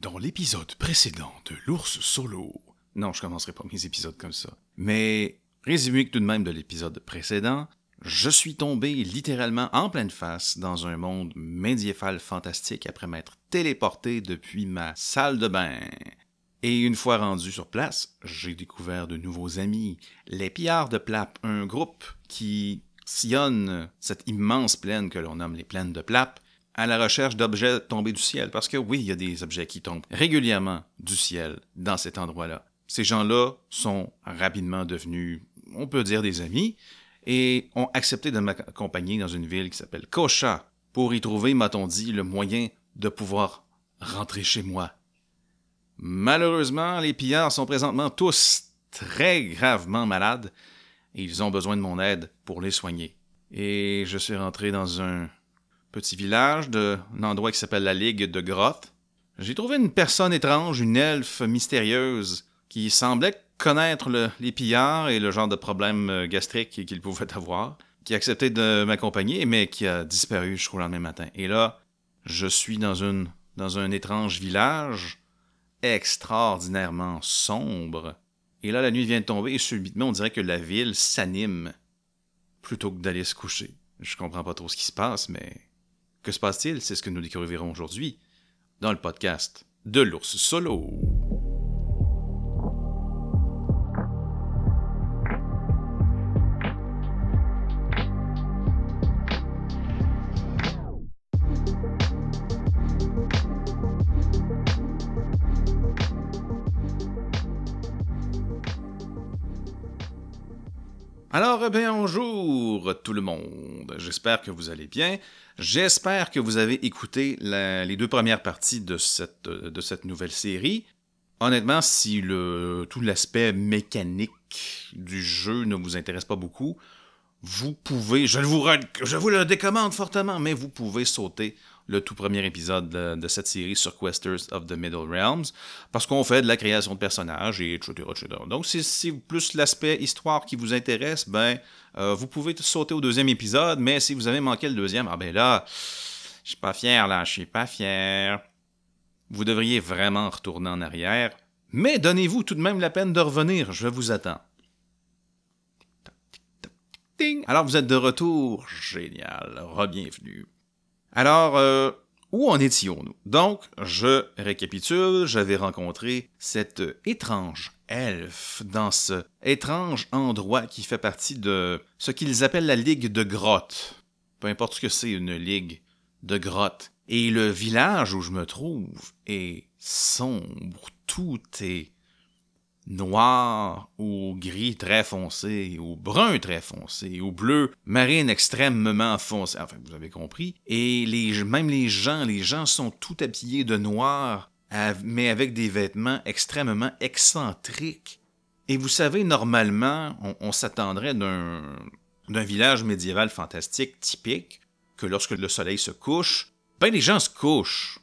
Dans l'épisode précédent de l'ours solo. Non, je commencerai pas mes épisodes comme ça. Mais, résumé tout de même de l'épisode précédent, je suis tombé littéralement en pleine face dans un monde médiéval fantastique après m'être téléporté depuis ma salle de bain. Et une fois rendu sur place, j'ai découvert de nouveaux amis, les pillards de Plap, un groupe qui sillonne cette immense plaine que l'on nomme les plaines de Plap, à la recherche d'objets tombés du ciel. Parce que oui, il y a des objets qui tombent régulièrement du ciel dans cet endroit-là. Ces gens-là sont rapidement devenus, on peut dire, des amis, et ont accepté de m'accompagner dans une ville qui s'appelle Kocha, pour y trouver, m'a-t-on dit, le moyen de pouvoir rentrer chez moi. Malheureusement, les pillards sont présentement tous très gravement malades, et ils ont besoin de mon aide pour les soigner. Et je suis rentré dans un petit village, de, un endroit qui s'appelle la Ligue de Grotte. J'ai trouvé une personne étrange, une elfe mystérieuse, qui semblait connaître les pillards et le genre de problèmes euh, gastriques qu'ils pouvaient avoir, qui a accepté de m'accompagner, mais qui a disparu jusqu'au lendemain matin. Et là, je suis dans, une, dans un étrange village, extraordinairement sombre. Et là, la nuit vient de tomber et subitement, on dirait que la ville s'anime plutôt que d'aller se coucher. Je comprends pas trop ce qui se passe, mais que se passe-t-il? C'est ce que nous découvrirons aujourd'hui dans le podcast de l'ours solo. Alors, eh bonjour tout le monde. J'espère que vous allez bien. J'espère que vous avez écouté les deux premières parties de cette, nouvelle série. Honnêtement, si tout l'aspect mécanique du jeu ne vous intéresse pas beaucoup, vous pouvez, je vous, je vous le décommande fortement, mais vous pouvez sauter le tout premier épisode de, cette série sur Questers of the Middle Realms, parce qu'on fait de la création de personnages et etc. Donc, si c'est plus l'aspect histoire qui vous intéresse, ben, euh, vous pouvez sauter au deuxième épisode, mais si vous avez manqué le deuxième, ah ben là, je suis pas fier, là, je suis pas fier. Vous devriez vraiment retourner en arrière, mais donnez-vous tout de même la peine de revenir, je vous attends. Alors vous êtes de retour, génial, re-bienvenue. Alors, euh, où en étions-nous? Donc, je récapitule, j'avais rencontré cette étrange elfe dans ce étrange endroit qui fait partie de ce qu'ils appellent la Ligue de Grotte. Peu importe ce que c'est une ligue de grotte. Et le village où je me trouve est sombre, tout est noir ou gris très foncé, ou brun très foncé, ou bleu marine extrêmement foncé. Enfin, vous avez compris. Et les, même les gens, les gens sont tout habillés de noir, mais avec des vêtements extrêmement excentriques. Et vous savez, normalement, on, s'attendrait d'un, d'un village médiéval fantastique typique que lorsque le soleil se couche, ben les gens se couchent,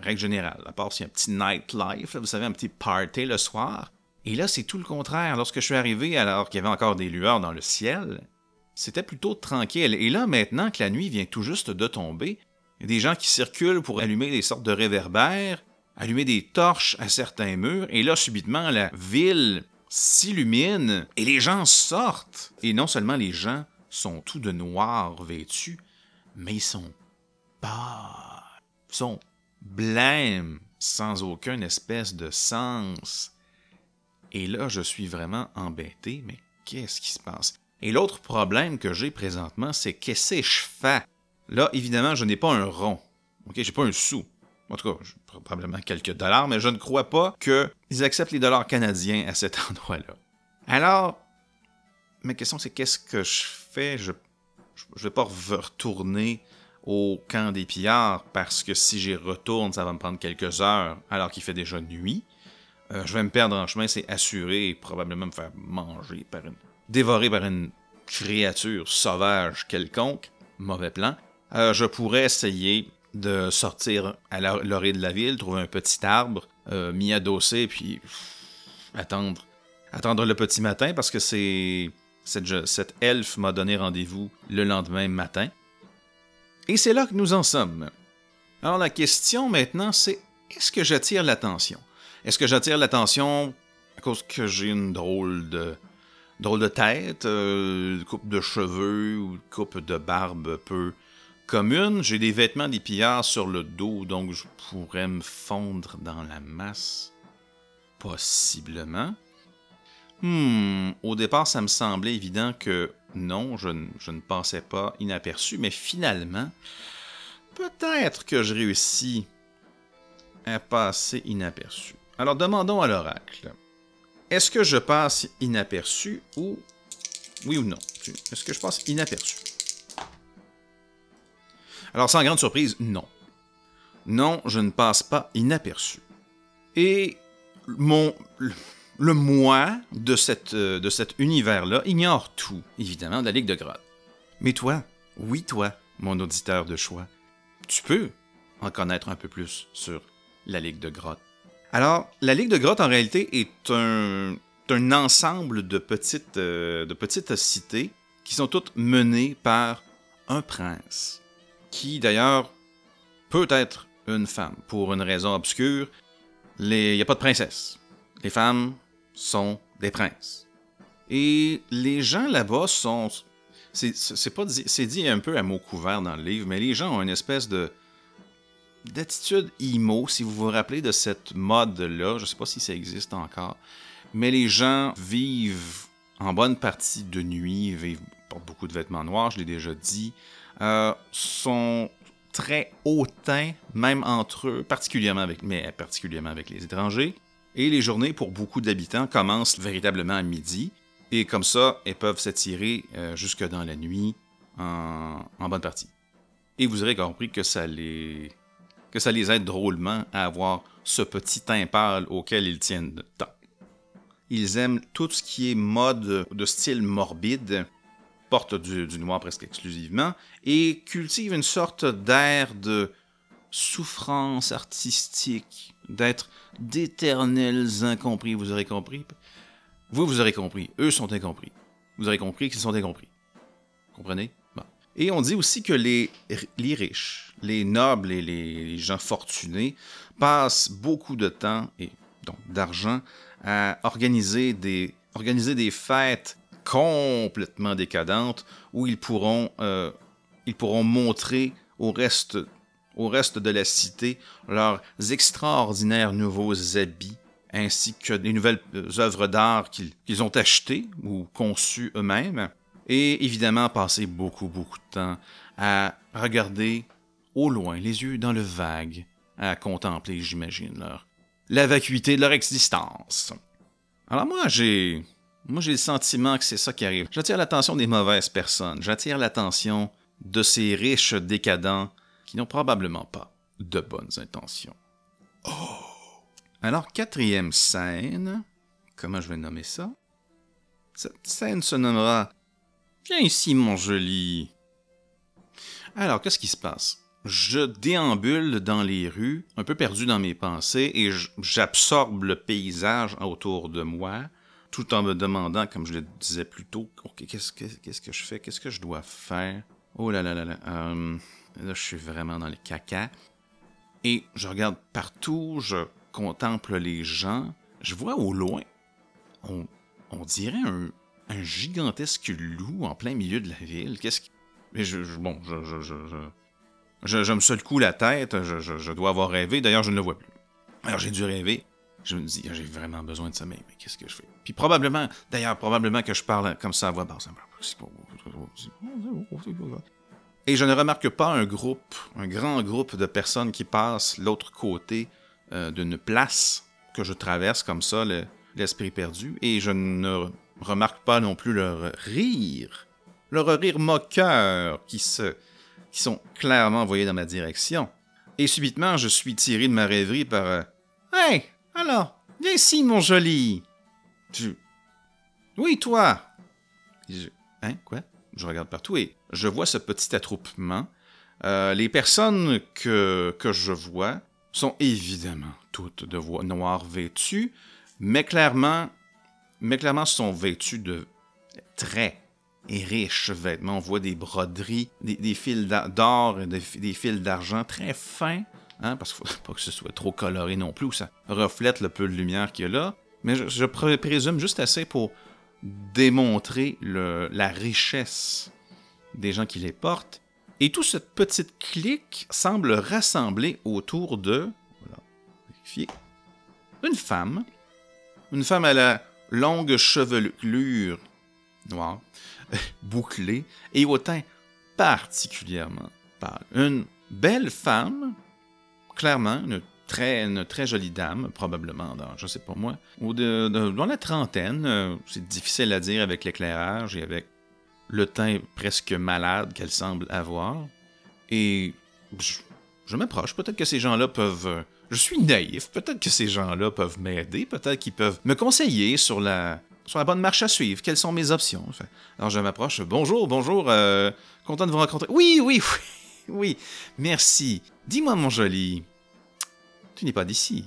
règle générale, à part s'il y a un petit nightlife, vous savez, un petit party le soir. Et là, c'est tout le contraire. Lorsque je suis arrivé, alors qu'il y avait encore des lueurs dans le ciel, c'était plutôt tranquille. Et là, maintenant que la nuit vient tout juste de tomber, des gens qui circulent pour allumer des sortes de réverbères, allumer des torches à certains murs, et là, subitement, la ville s'illumine et les gens sortent. Et non seulement les gens sont tout de noir vêtus, mais ils sont pas, sont blêmes, sans aucune espèce de sens. Et là, je suis vraiment embêté, mais qu'est-ce qui se passe? Et l'autre problème que j'ai présentement, c'est qu'est-ce que je fais? Là, évidemment, je n'ai pas un rond. OK, j'ai pas un sou. En tout cas, probablement quelques dollars, mais je ne crois pas qu'ils acceptent les dollars canadiens à cet endroit-là. Alors, ma question, c'est qu'est-ce que je fais? Je ne vais pas retourner au camp des pillards parce que si j'y retourne, ça va me prendre quelques heures alors qu'il fait déjà nuit. Euh, je vais me perdre en chemin, c'est assuré probablement me faire manger par une. dévorer par une créature sauvage quelconque. Mauvais plan. Euh, je pourrais essayer de sortir à l'orée de la ville, trouver un petit arbre, euh, m'y adosser, puis attendre. Attendre le petit matin parce que c'est. Cette, cette elfe m'a donné rendez-vous le lendemain matin. Et c'est là que nous en sommes. Alors la question maintenant, c'est est-ce que j'attire l'attention? Est-ce que j'attire l'attention à cause que j'ai une drôle de drôle de tête, euh, coupe de cheveux ou coupe de barbe peu commune? J'ai des vêtements des pillards sur le dos, donc je pourrais me fondre dans la masse. Possiblement. Hmm, au départ, ça me semblait évident que non, je, ne passais pas inaperçu, mais finalement, peut-être que je réussis à passer inaperçu. Alors demandons à l'oracle. Est-ce que je passe inaperçu ou... Oui ou non? Est-ce que je passe inaperçu? Alors, sans grande surprise, non. Non, je ne passe pas inaperçu. Et mon, le moi de, cette, de cet univers-là ignore tout, évidemment, de la Ligue de Grotte. Mais toi, oui toi, mon auditeur de choix, tu peux en connaître un peu plus sur la Ligue de Grotte. Alors, la Ligue de Grotte, en réalité, est un, ensemble de petites, euh, de petites cités qui sont toutes menées par un prince, qui d'ailleurs peut être une femme, pour une raison obscure. Il n'y a pas de princesse. Les femmes sont des princes. Et les gens là-bas sont... C'est dit un peu à mot couvert dans le livre, mais les gens ont une espèce de d'attitude emo, si vous vous rappelez de cette mode-là, je ne sais pas si ça existe encore, mais les gens vivent en bonne partie de nuit, vivent, portent beaucoup de vêtements noirs, je l'ai déjà dit, euh, sont très hautains, même entre eux, particulièrement avec, mais particulièrement avec les étrangers. Et les journées, pour beaucoup d'habitants, commencent véritablement à midi. Et comme ça, elles peuvent s'attirer euh, jusque dans la nuit en, en bonne partie. Et vous aurez compris que ça les que ça les aide drôlement à avoir ce petit teint pâle auquel ils tiennent tant. Ils aiment tout ce qui est mode de style morbide, portent du, noir presque exclusivement, et cultivent une sorte d'air de souffrance artistique, d'être d'éternels incompris, vous aurez compris? Vous, vous aurez compris. Eux sont incompris. Vous aurez compris qu'ils sont incompris. Comprenez? Et on dit aussi que les riches, les nobles et les, gens fortunés passent beaucoup de temps et donc d'argent à organiser des, organiser des fêtes complètement décadentes où ils pourront, euh, ils pourront montrer au reste, au reste de la cité leurs extraordinaires nouveaux habits ainsi que des nouvelles œuvres d'art qu'ils ont achetées ou conçues eux-mêmes. Et évidemment passer beaucoup, beaucoup de temps à regarder au loin, les yeux dans le vague, à contempler, j'imagine, leur la vacuité de leur existence. Alors moi, j'ai moi j'ai le sentiment que c'est ça qui arrive. J'attire l'attention des mauvaises personnes, j'attire l'attention de ces riches décadents qui n'ont probablement pas de bonnes intentions. Oh. Alors quatrième scène, comment je vais nommer ça? Cette scène se nommera Viens ici, mon joli. Alors, qu'est-ce qui se passe? Je déambule dans les rues, un peu perdu dans mes pensées, et j'absorbe le paysage autour de moi, tout en me demandant, comme je le disais plus tôt, qu'est-ce que, je fais? Qu'est-ce que je dois faire? Oh là là là là. Euh, là, je suis vraiment dans le caca. Et je regarde partout, je contemple les gens. Je vois au loin, on, dirait un, gigantesque loup en plein milieu de la ville. Qu'est-ce qui. je, bon, je, je, me secoue la tête, je, dois avoir rêvé. D'ailleurs, je ne le vois plus. Alors, j'ai dû rêver. Je me dis, j'ai vraiment besoin de sommeil, mais qu'est-ce que je fais? Puis probablement, d'ailleurs, probablement que je parle comme ça à voix basse. Et je ne remarque pas un groupe, un grand groupe de personnes qui passent l'autre côté euh, d'une place que je traverse comme ça, l'esprit perdu, et je ne remarque pas non plus leur rire, leur rire moqueur qui, se, qui sont clairement envoyés dans ma direction. Et subitement, je suis tiré de ma rêverie par euh, Hey, alors, viens ici, mon joli. Tu. Oui, toi. Hein, quoi? Je regarde partout et je vois ce petit attroupement. Euh, les personnes que, que je vois sont évidemment toutes de voix noires vêtues, mais clairement mais clairement sont vêtus de très et riches vêtements. On voit des broderies, des, fils d'or et des, fils d'argent très fins, hein, parce qu'il ne faut pas que ce soit trop coloré non plus, ça reflète le peu de lumière qu'il y a là. Mais je, présume juste assez pour démontrer la richesse des gens qui les portent. Et toute cette petite clique semble rassembler autour de, voilà, une femme. Une femme à la longue chevelure noire, bouclée, et au teint particulièrement pâle. Une belle femme, clairement, une très, une très jolie dame, probablement dans, je sais pas moi, ou de, dans la trentaine. Euh, c'est difficile à dire avec l'éclairage et avec le teint presque malade qu'elle semble avoir. Et je, m'approche. Peut-être que ces gens-là peuvent. euh, Je suis naïf. Peut-être que ces gens-là peuvent m'aider. Peut-être qu'ils peuvent me conseiller sur la, sur la bonne marche à suivre. Quelles sont mes options? Alors je m'approche. Bonjour, bonjour. euh, content de vous rencontrer. Oui, oui, oui. Oui, merci. Dis-moi, mon joli. Tu n'es pas d'ici.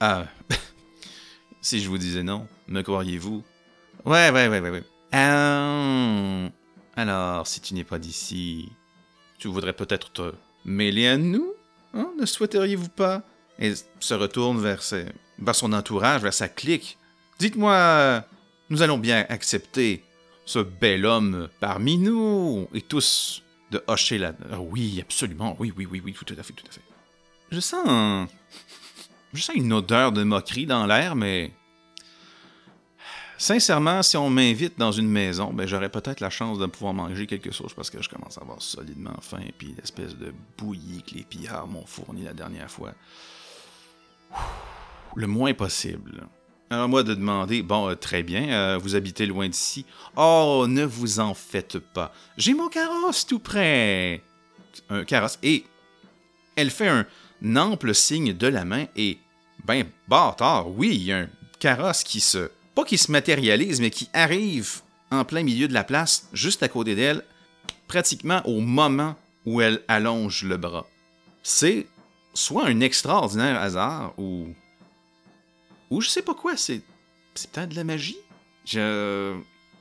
Ah. si je vous disais non, me croiriez-vous? Ouais, ouais, ouais, ouais. Ah, alors, si tu n'es pas d'ici, tu voudrais peut-être te mêler à nous Hein? Ne souhaiteriez-vous pas? Et se retourne vers son entourage, vers sa clique. Dites-moi, nous allons bien accepter ce bel homme parmi nous et tous de hocher la. Ah oui, absolument, oui, oui, oui, oui, tout à fait, tout à fait. Je sens. Je sens une odeur de moquerie dans l'air, mais Sincèrement, si on m'invite dans une maison, ben j'aurais peut-être la chance de pouvoir manger quelque chose parce que je commence à avoir solidement faim et puis l'espèce de bouillie que les pillards m'ont fourni la dernière fois. Le moins possible. Alors moi de demander, bon, euh, très bien, euh, vous habitez loin d'ici. Oh, ne vous en faites pas. J'ai mon carrosse tout près. Un carrosse. Et elle fait un ample signe de la main et, ben, bâtard, oui, il y a un carrosse qui se pas qui se matérialise, mais qui arrive en plein milieu de la place, juste à côté d'elle, pratiquement au moment où elle allonge le bras. C'est soit un extraordinaire hasard, ou. Ou je sais pas quoi, c'est. peut-être de la magie? Je.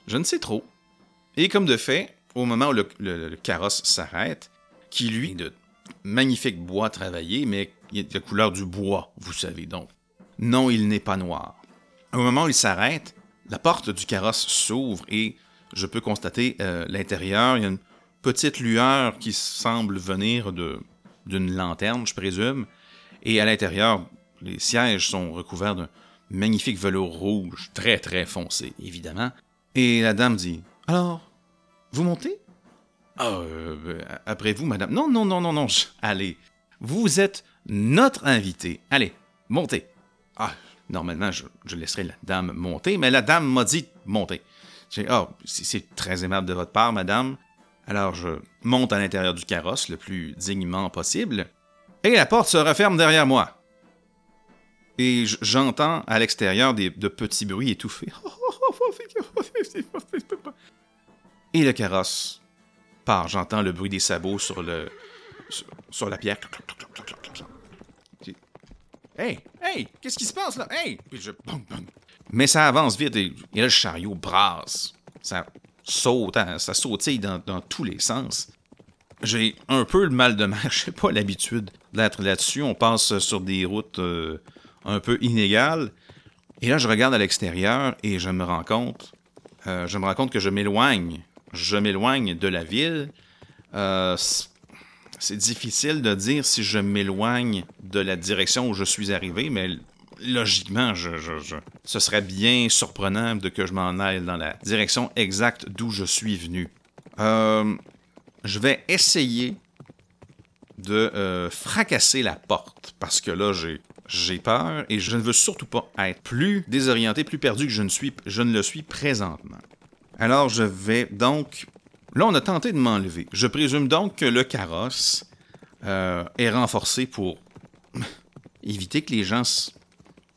je ne sais trop. Et comme de fait, au moment où le, le- le carrosse s'arrête, qui lui est de magnifique bois travaillé, mais il est de la couleur du bois, vous savez donc. Non, il n'est pas noir. Au moment où il s'arrête, la porte du carrosse s'ouvre et je peux constater euh, l'intérieur. Il y a une petite lueur qui semble venir de- d'une lanterne, je présume. Et à l'intérieur, les sièges sont recouverts d'un magnifique velours rouge, très très foncé, évidemment. Et la dame dit Alors, vous montez Ah, euh, après vous, madame. Non, non, non, non, non. Allez, vous êtes notre invité. Allez, montez. Ah, normalement, je, je laisserai la dame monter, mais la dame m'a dit monter. J'ai ah, c'est c'est très aimable de votre part, madame. Alors, je monte à l'intérieur du carrosse le plus dignement possible, et la porte se referme derrière moi. Et j'entends à l'extérieur des, de petits bruits étouffés. Et le carrosse part. J'entends le bruit des sabots sur le sur, la pierre. J'ai- Hey, hey, qu'est-ce qui se passe là? Hey! Mais ça avance vite et, le chariot brasse. Ça saute, hein, ça sautille dans, dans tous les sens. J'ai un peu le mal de mer. Je n'ai pas l'habitude d'être là-dessus. On passe sur des routes euh, un peu inégales. Et là, je regarde à l'extérieur et je me rends compte. euh, je me rends compte que je m'éloigne. Je m'éloigne de la ville. Euh, c'est difficile de dire si je m'éloigne de la direction où je suis arrivé, mais logiquement, je, ce serait bien surprenant de que je m'en aille dans la direction exacte d'où je suis venu. Euh, je vais essayer de fracasser la porte parce que là, j'ai, j'ai peur et je ne veux surtout pas être plus désorienté, plus perdu que je ne, suis, je ne le suis présentement. Alors, je vais donc. Là, on a tenté de m'enlever. Je présume donc que le carrosse euh, est renforcé pour éviter que les gens,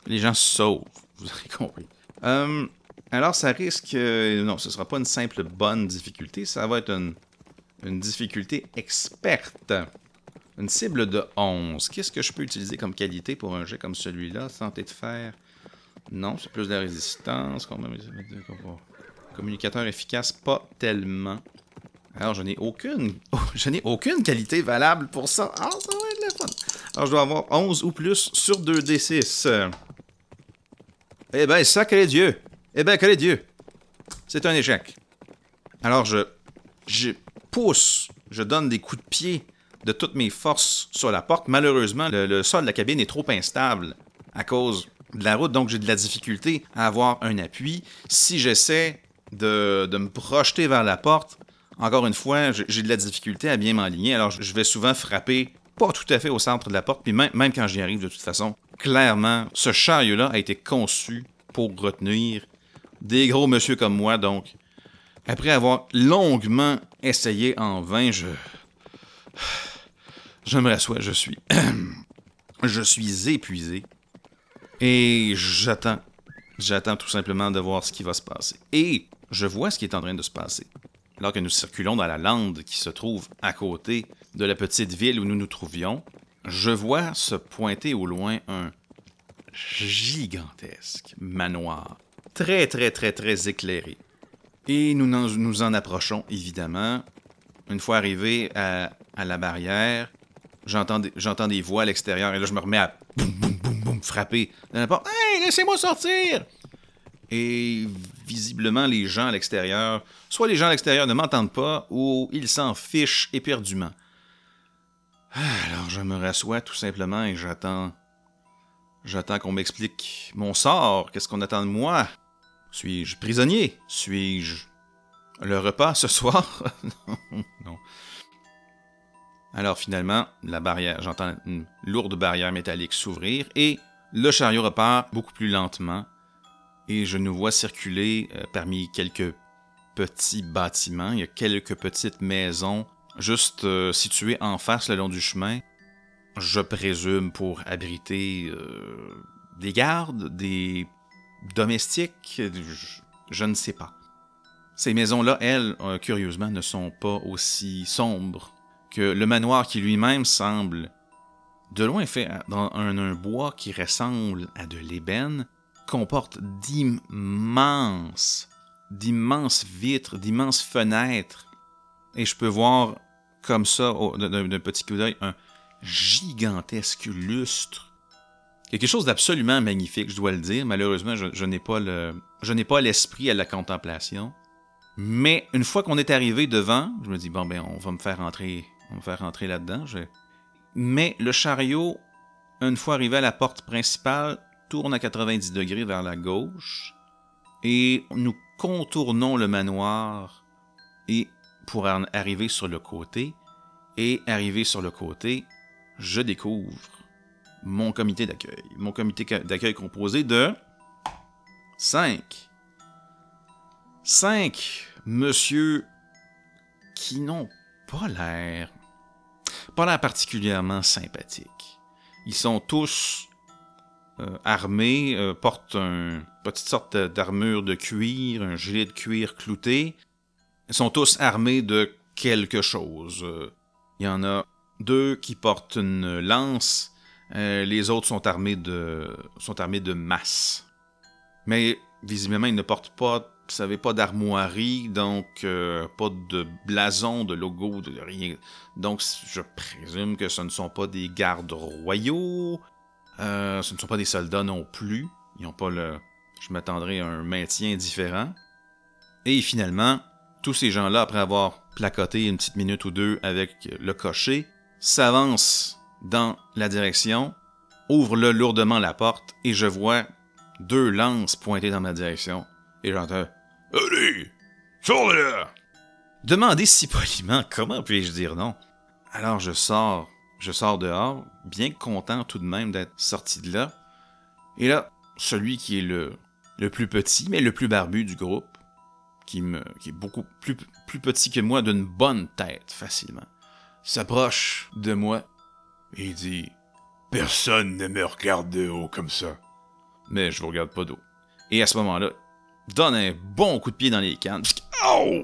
les gens se sauvent. Vous avez compris. Euh, alors, ça risque. euh, non, ce ne sera pas une simple bonne difficulté. Ça va être une, une difficulté experte. Une cible de 11. Qu'est-ce que je peux utiliser comme qualité pour un jet comme celui-là Santé de fer? Non, c'est plus de la résistance. Communicateur efficace, pas tellement. Alors, je n'ai aucune, je n'ai aucune qualité valable pour ça. Ah. Alors, je dois avoir 11 ou plus sur 2d6. Eh ben, sacré Dieu! Eh ben, est Dieu! C'est un échec. Alors, je pousse, je donne des coups de pied de toutes mes forces sur la porte. Malheureusement, le, sol de la cabine est trop instable à cause de la route, donc j'ai de la difficulté à avoir un appui. Si j'essaie de, de me projeter vers la porte, encore une fois, j'ai de la difficulté à bien m'aligner, alors je vais souvent frapper pas tout à fait au centre de la porte, puis même, même quand j'y arrive de toute façon, clairement, ce chariot-là a été conçu pour retenir des gros monsieur comme moi, donc après avoir longuement essayé en vain, je... Je me rassois, je suis... je suis épuisé. Et j'attends. J'attends tout simplement de voir ce qui va se passer. Et je vois ce qui est en train de se passer. Alors que nous circulons dans la lande qui se trouve à côté de la petite ville où nous nous trouvions, je vois se pointer au loin un gigantesque manoir, très très très très éclairé. Et nous nous en approchons évidemment. Une fois arrivé à, la barrière, j'entends des, voix à l'extérieur et là je me remets à frapper dans la. Hey, laissez-moi sortir! Et visiblement, les gens à l'extérieur, soit les gens à l'extérieur ne m'entendent pas, ou ils s'en fichent éperdument. Alors je me rassois tout simplement et j'attends. J'attends qu'on m'explique mon sort. Qu'est-ce qu'on attend de moi? Suis-je prisonnier? Suis-je le repas ce soir? non. Alors finalement, la barrière, j'entends une lourde barrière métallique s'ouvrir et le chariot repart beaucoup plus lentement et je nous vois circuler euh, parmi quelques petits bâtiments. Il y a quelques petites maisons juste euh, situées en face le long du chemin. Je présume pour abriter euh, des gardes, des domestiques, je, ne sais pas. Ces maisons-là, elles, curieusement, ne sont pas aussi sombres que le manoir qui lui-même semble de loin fait dans un, bois qui ressemble à de l'ébène, comporte d'immenses, d'immenses vitres, d'immenses fenêtres. Et je peux voir comme ça, d'un petit coup d'œil, un gigantesque lustre. Quelque chose d'absolument magnifique, je dois le dire. Malheureusement, je, je n'ai pas le, je n'ai pas l'esprit à la contemplation. Mais une fois qu'on est arrivé devant, je me dis bon ben on va me faire rentrer, on va faire rentrer là-dedans. Mais le chariot, une fois arrivé à la porte principale, tourne à 90 degrés vers la gauche et nous contournons le manoir et pour arriver sur le côté et arriver sur le côté, je découvre mon comité d'accueil. Mon comité d'accueil composé de 5. 5 monsieur qui n'ont pas l'air pas l'air particulièrement sympathique. Ils sont tous euh, armés, euh, portent une petite sorte d'armure de cuir, un gilet de cuir clouté. Ils sont tous armés de quelque chose. Il y en a deux qui portent une lance, euh, les autres sont armés de sont armés de masse. Mais visiblement, ils ne portent pas vous savez, pas d'armoirie, donc euh, pas de blason, de logo, de rien. Donc, je présume que ce ne sont pas des gardes royaux. Euh, ce ne sont pas des soldats non plus. Ils n'ont pas le. Je m'attendrais à un maintien différent. Et finalement, tous ces gens-là, après avoir placoté une petite minute ou deux avec le cocher, s'avancent dans la direction, ouvrent le lourdement la porte et je vois deux lances pointées dans ma direction. Et j'entends Allez, sors de là! Demandez si poliment comment puis-je dire non? Alors je sors, je sors dehors, bien content tout de même d'être sorti de là. Et là, celui qui est le, le plus petit, mais le plus barbu du groupe, qui, me, qui est beaucoup plus, plus petit que moi d'une bonne tête, facilement, s'approche de moi et dit Personne ne me regarde de haut comme ça. Mais je vous regarde pas d'eau. Et à ce moment-là, donne un bon coup de pied dans les cannes. Oh!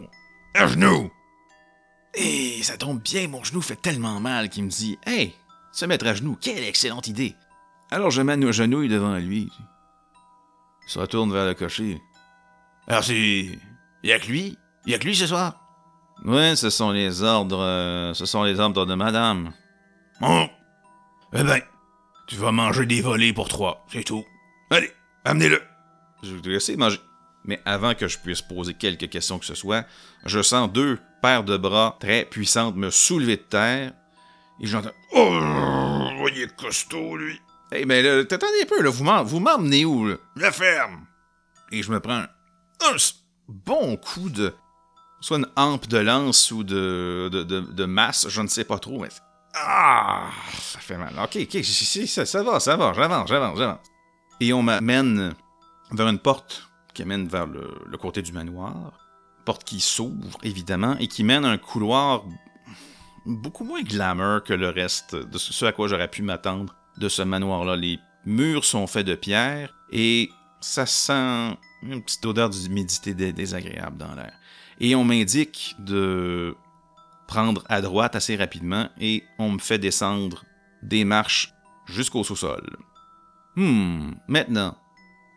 Un genou! Et ça tombe bien, mon genou fait tellement mal qu'il me dit Hey, se mettre à genoux, quelle excellente idée! Alors je m'agenouille devant lui. Il se retourne vers le cocher. Alors c'est. Y'a que lui? Y'a que lui ce soir? Oui, ce sont les ordres. Euh, ce sont les ordres de madame. Oh! Eh ben, tu vas manger des volets pour trois, c'est tout. Allez, amenez-le. Je vais te laisser manger. Mais avant que je puisse poser quelques questions que ce soit, je sens deux paires de bras très puissantes me soulever de terre. Et j'entends Oh, voyez costaud, lui. Eh mais là, t'attendez un peu, là, vous m'emmenez où, là? La ferme. Et je me prends un, un bon coup de. Soit une hampe de lance ou de, de, de, masse, je ne sais pas trop, mais. Ah! Ça fait mal. Ok, ok, ça, ça va, ça va, j'avance, j'avance, j'avance. Et on m'amène vers une porte qui amène vers le, côté du manoir. Porte qui s'ouvre, évidemment, et qui mène un couloir beaucoup moins glamour que le reste de ce à quoi j'aurais pu m'attendre de ce manoir-là. Les murs sont faits de pierre et ça sent une petite odeur d'humidité désagréable dans l'air. Et on m'indique de prendre à droite assez rapidement et on me fait descendre des marches jusqu'au sous-sol. Hmm, maintenant,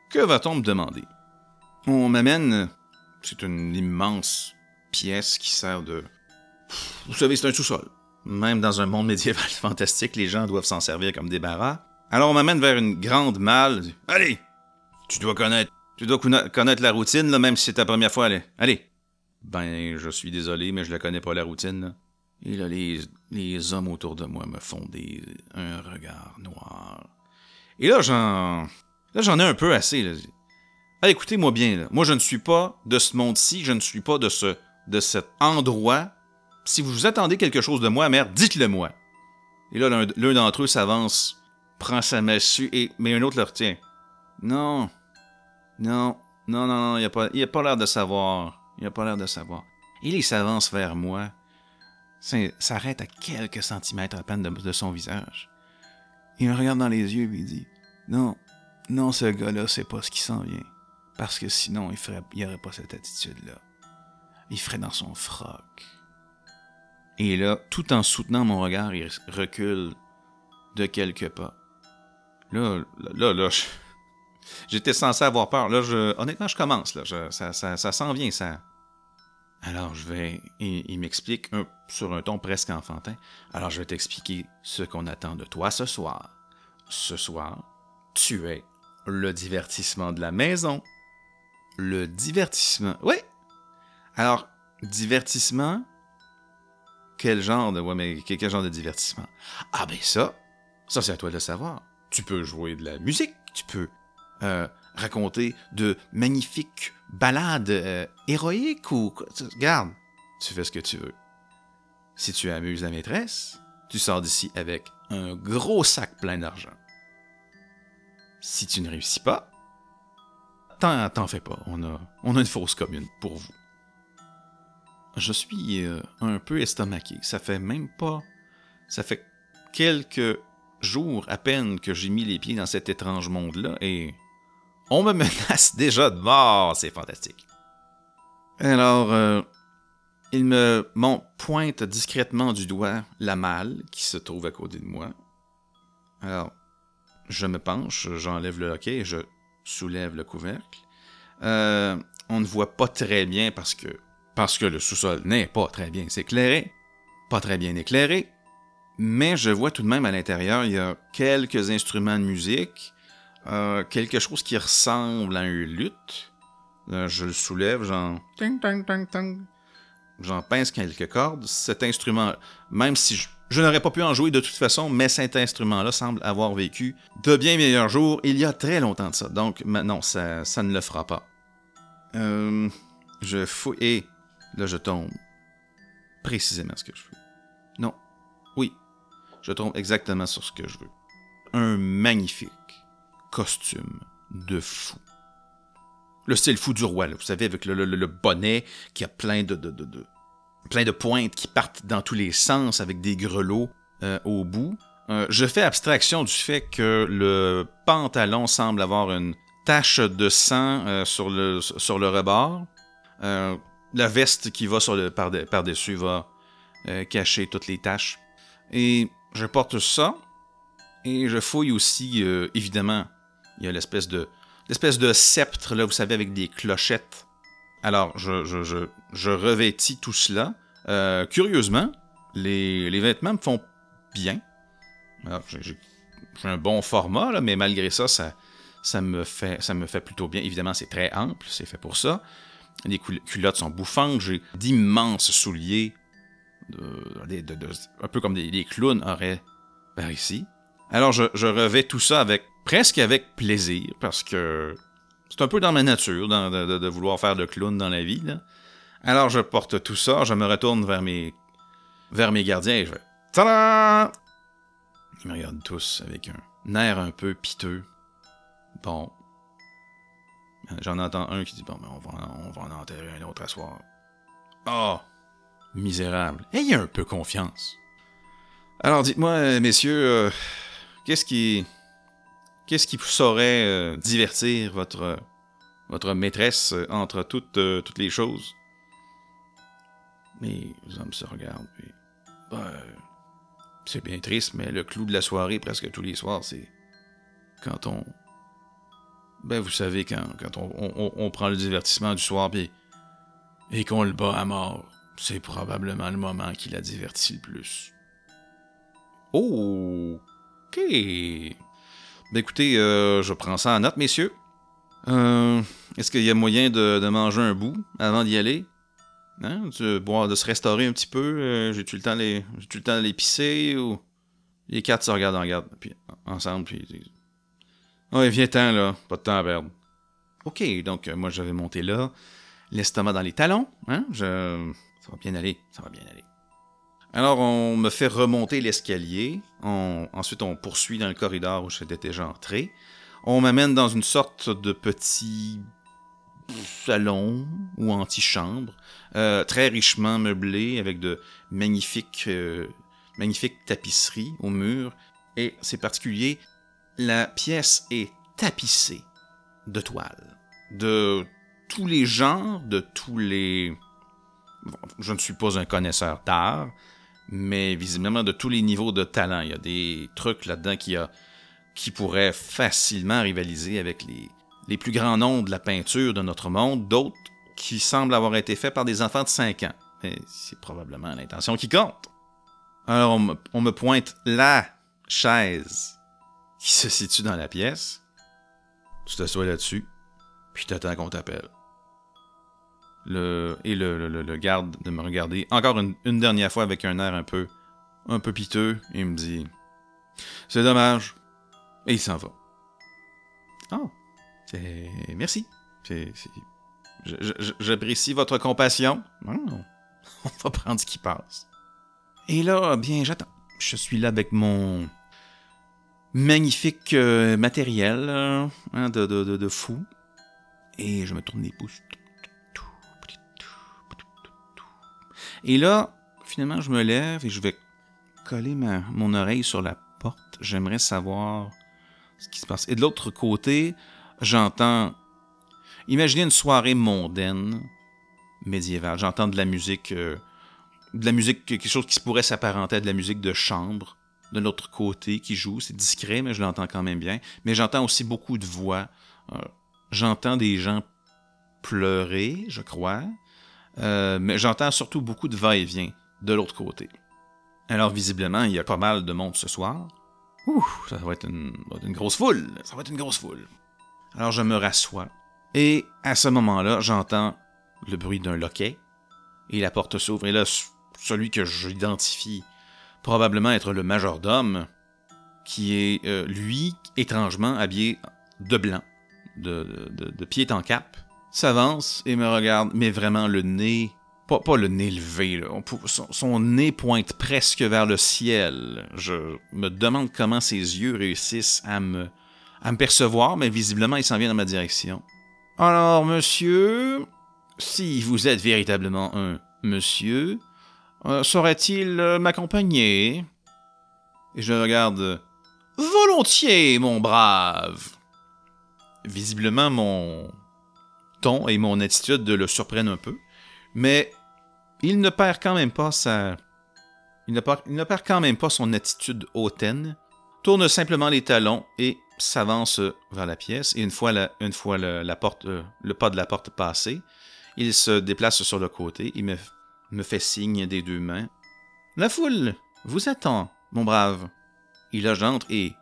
que va-t-on me demander? On m'amène. C'est une immense pièce qui sert de. Vous savez, c'est un sous-sol. Même dans un monde médiéval fantastique, les gens doivent s'en servir comme des barras. Alors on m'amène vers une grande malle. Allez, tu dois connaître, tu dois connaître la routine, là, même si c'est ta première fois. Allez, allez. Ben, je suis désolé, mais je la connais pas la routine. Et là, les, les hommes autour de moi me font des, un regard noir. Et là, j'en, là, j'en ai un peu assez. Là. Ah, écoutez-moi bien, moi je ne suis pas de ce monde-ci, je ne suis pas de ce de cet endroit. Si vous attendez quelque chose de moi, mère, dites-le moi. Et là, l'un d'entre eux s'avance, prend sa massue, et mais un autre le retient. Non, non, non, non, non, il n'a pas, a pas l'air de savoir. Il n'a pas l'air de savoir. Et il s'avance vers moi, s'arrête à quelques centimètres à peine de, de, son visage. Il me regarde dans les yeux et il dit Non, non, ce gars-là, c'est pas ce qui s'en vient. Parce que sinon, il ferait, il aurait pas cette attitude-là. Il ferait dans son froc. Et là, tout en soutenant mon regard, il recule de quelques pas. Là, là, là, j'étais censé avoir peur. Là, honnêtement, je commence. Là, ça, ça, ça s'en vient, ça. Alors, je vais. Il, m'explique sur un ton presque enfantin. Alors, je vais t'expliquer ce qu'on attend de toi ce soir. Ce soir, tu es le divertissement de la maison le divertissement. Oui. Alors, divertissement, quel genre de. Ouais, mais quel genre de divertissement? Ah, ben ça, ça c'est à toi de le savoir. Tu peux jouer de la musique, tu peux euh, raconter de magnifiques ballades euh, héroïques ou. Regarde, tu fais ce que tu veux. Si tu amuses la maîtresse, tu sors d'ici avec un gros sac plein d'argent. Si tu ne réussis pas, t'en fais pas, on a, on a une fausse commune pour vous. Je suis euh, un peu estomaqué. Ça fait même pas. Ça fait quelques jours à peine que j'ai mis les pieds dans cet étrange monde-là et on me menace déjà de mort. C'est fantastique. Alors, euh, il me pointe discrètement du doigt la malle qui se trouve à côté de moi. Alors, je me penche, j'enlève le hockey et je soulève le couvercle. Euh, on ne voit pas très bien parce que, parce que le sous-sol n'est pas très bien éclairé, pas très bien éclairé, mais je vois tout de même à l'intérieur, il y a quelques instruments de musique, euh, quelque chose qui ressemble à un luth. je le soulève, j'en... J'en pince quelques cordes. Cet instrument, même si je je n'aurais pas pu en jouer de toute façon, mais cet instrument-là semble avoir vécu de bien meilleurs jours il y a très longtemps de ça. Donc, non, ça, ça ne le fera pas. Euh, je fouille. Et là, je tombe précisément ce que je veux. Non. Oui. Je tombe exactement sur ce que je veux. Un magnifique costume de fou. Le style fou du roi, vous savez, avec le, bonnet qui a plein de, de, de plein de pointes qui partent dans tous les sens avec des grelots euh, au bout. Euh, je fais abstraction du fait que le pantalon semble avoir une tache de sang euh, sur, le, sur le rebord. la veste qui va sur le, par, dessus va cacher toutes les taches. Et je porte ça. Et je fouille aussi, évidemment, il y a l'espèce de, l'espèce de sceptre, là, vous savez, avec des clochettes alors, je, revêtis tout cela. Euh, curieusement, les, vêtements me font bien. J'ai un bon format, mais malgré ça, ça, me fait, plutôt bien. Évidemment, c'est très ample, c'est fait pour ça. Les cul- culottes sont bouffantes. J'ai d'immenses souliers, un peu comme des, les clowns auraient par ici. Alors, je, je revais tout ça presque avec plaisir, parce que c'est un peu dans ma nature de, vouloir faire le clown dans la vie. Alors, je porte tout ça, je me retourne vers mes, vers mes gardiens et je fais Tada! Ils me regardent tous avec un air un peu piteux. Bon. J'en entends un qui dit Bon, ben, on, va, on va en enterrer un autre à soir. Oh! Misérable. Ayez un peu confiance. Alors, dites-moi, euh, messieurs, euh, qu'est-ce qui. Qu'est-ce qui saurait euh, divertir votre, euh, votre maîtresse euh, entre toutes, euh, toutes les choses? Mais les hommes se regardent, puis. Ben, c'est bien triste, mais le clou de la soirée, presque tous les soirs, c'est. Quand on. Ben, vous savez, quand, quand on, on- on prend le divertissement du soir, puis. Et qu'on le bat à mort, c'est probablement le moment qui la divertit le plus. Oh! Ok! Ben écoutez, euh, je prends ça en note, messieurs. Euh, Est-ce qu'il y a moyen de, manger un bout avant d'y aller? Hein? De, boire, de se restaurer un petit peu? Euh, J'ai-tu le temps les- le temps pisser ou... Les quatre se regardent ensemble, puis ils disent Ouais, viens-t'en, là, pas de temps à perdre. Ok, donc moi je vais monter là, l'estomac dans les talons, hein? Ça va bien aller, ça va bien aller. Alors, on me fait remonter l'escalier. Ensuite, on poursuit dans le corridor où j'étais déjà entré. On m'amène dans une sorte de petit salon ou antichambre, euh, très richement meublé avec de magnifiques, euh, magnifiques tapisseries au mur. Et c'est particulier, la pièce est tapissée de toiles, de tous les genres, de tous les... Je ne suis pas un connaisseur d'art, mais visiblement de tous les niveaux de talent. Il y a des trucs là-dedans qui, qui pourraient facilement rivaliser avec les, les plus grands noms de la peinture de notre monde, d'autres qui semblent avoir été faits par des enfants de 5 ans. Mais c'est probablement l'intention qui compte. Alors on me, on me pointe la chaise qui se situe dans la pièce. Tu t'assois là-dessus, puis t'attends qu'on t'appelle. Et le, garde de me regarder encore une, dernière fois avec un air un peu, un peu piteux et il me dit C'est dommage. Et il s'en va. Oh. Merci. J'apprécie votre compassion. Oh, On va prendre ce qui passe. Et là, bien, j'attends. Je suis là avec mon magnifique euh, matériel hein, de fou. Et je me tourne les pouces. Et là, finalement, je me lève et je vais coller mon oreille sur la porte. J'aimerais savoir ce qui se passe. Et de l'autre côté, j'entends. Imaginez une soirée mondaine médiévale. J'entends de la musique. euh, de la musique, quelque chose qui pourrait s'apparenter à de la musique de chambre de l'autre côté qui joue. C'est discret, mais je l'entends quand même bien. Mais j'entends aussi beaucoup de voix. Euh, j'entends des gens pleurer, je crois. Euh, mais j'entends surtout beaucoup de va-et-vient de l'autre côté. Alors, visiblement, il y a pas mal de monde ce soir. Ouh, ça va être une, une grosse foule. Ça va être une grosse foule. Alors, je me rassois. Et à ce moment-là, j'entends le bruit d'un loquet. Et la porte s'ouvre. Et là, celui que j'identifie probablement être le majordome, qui est, euh, lui, étrangement habillé de blanc, de, de, de pied en cap, s'avance et me regarde, mais vraiment le nez, pas, pas le nez levé, là, son, nez pointe presque vers le ciel. Je me demande comment ses yeux réussissent à me, à percevoir, mais visiblement il s'en vient dans ma direction. Alors, monsieur, si vous êtes véritablement un monsieur, euh, saurait-il euh, m'accompagner? Et je regarde. Volontiers, mon brave. Visiblement, mon et mon attitude le surprennent un peu, mais il ne perd quand même pas sa. Il ne perd, il quand même pas son attitude hautaine, tourne simplement les talons et s'avance vers la pièce. Et une fois, la, une fois la porte, euh, le pas de la porte passé, il se déplace sur le côté. Il me, fait signe des deux mains. La foule vous attend, mon brave. Et là, j'entre et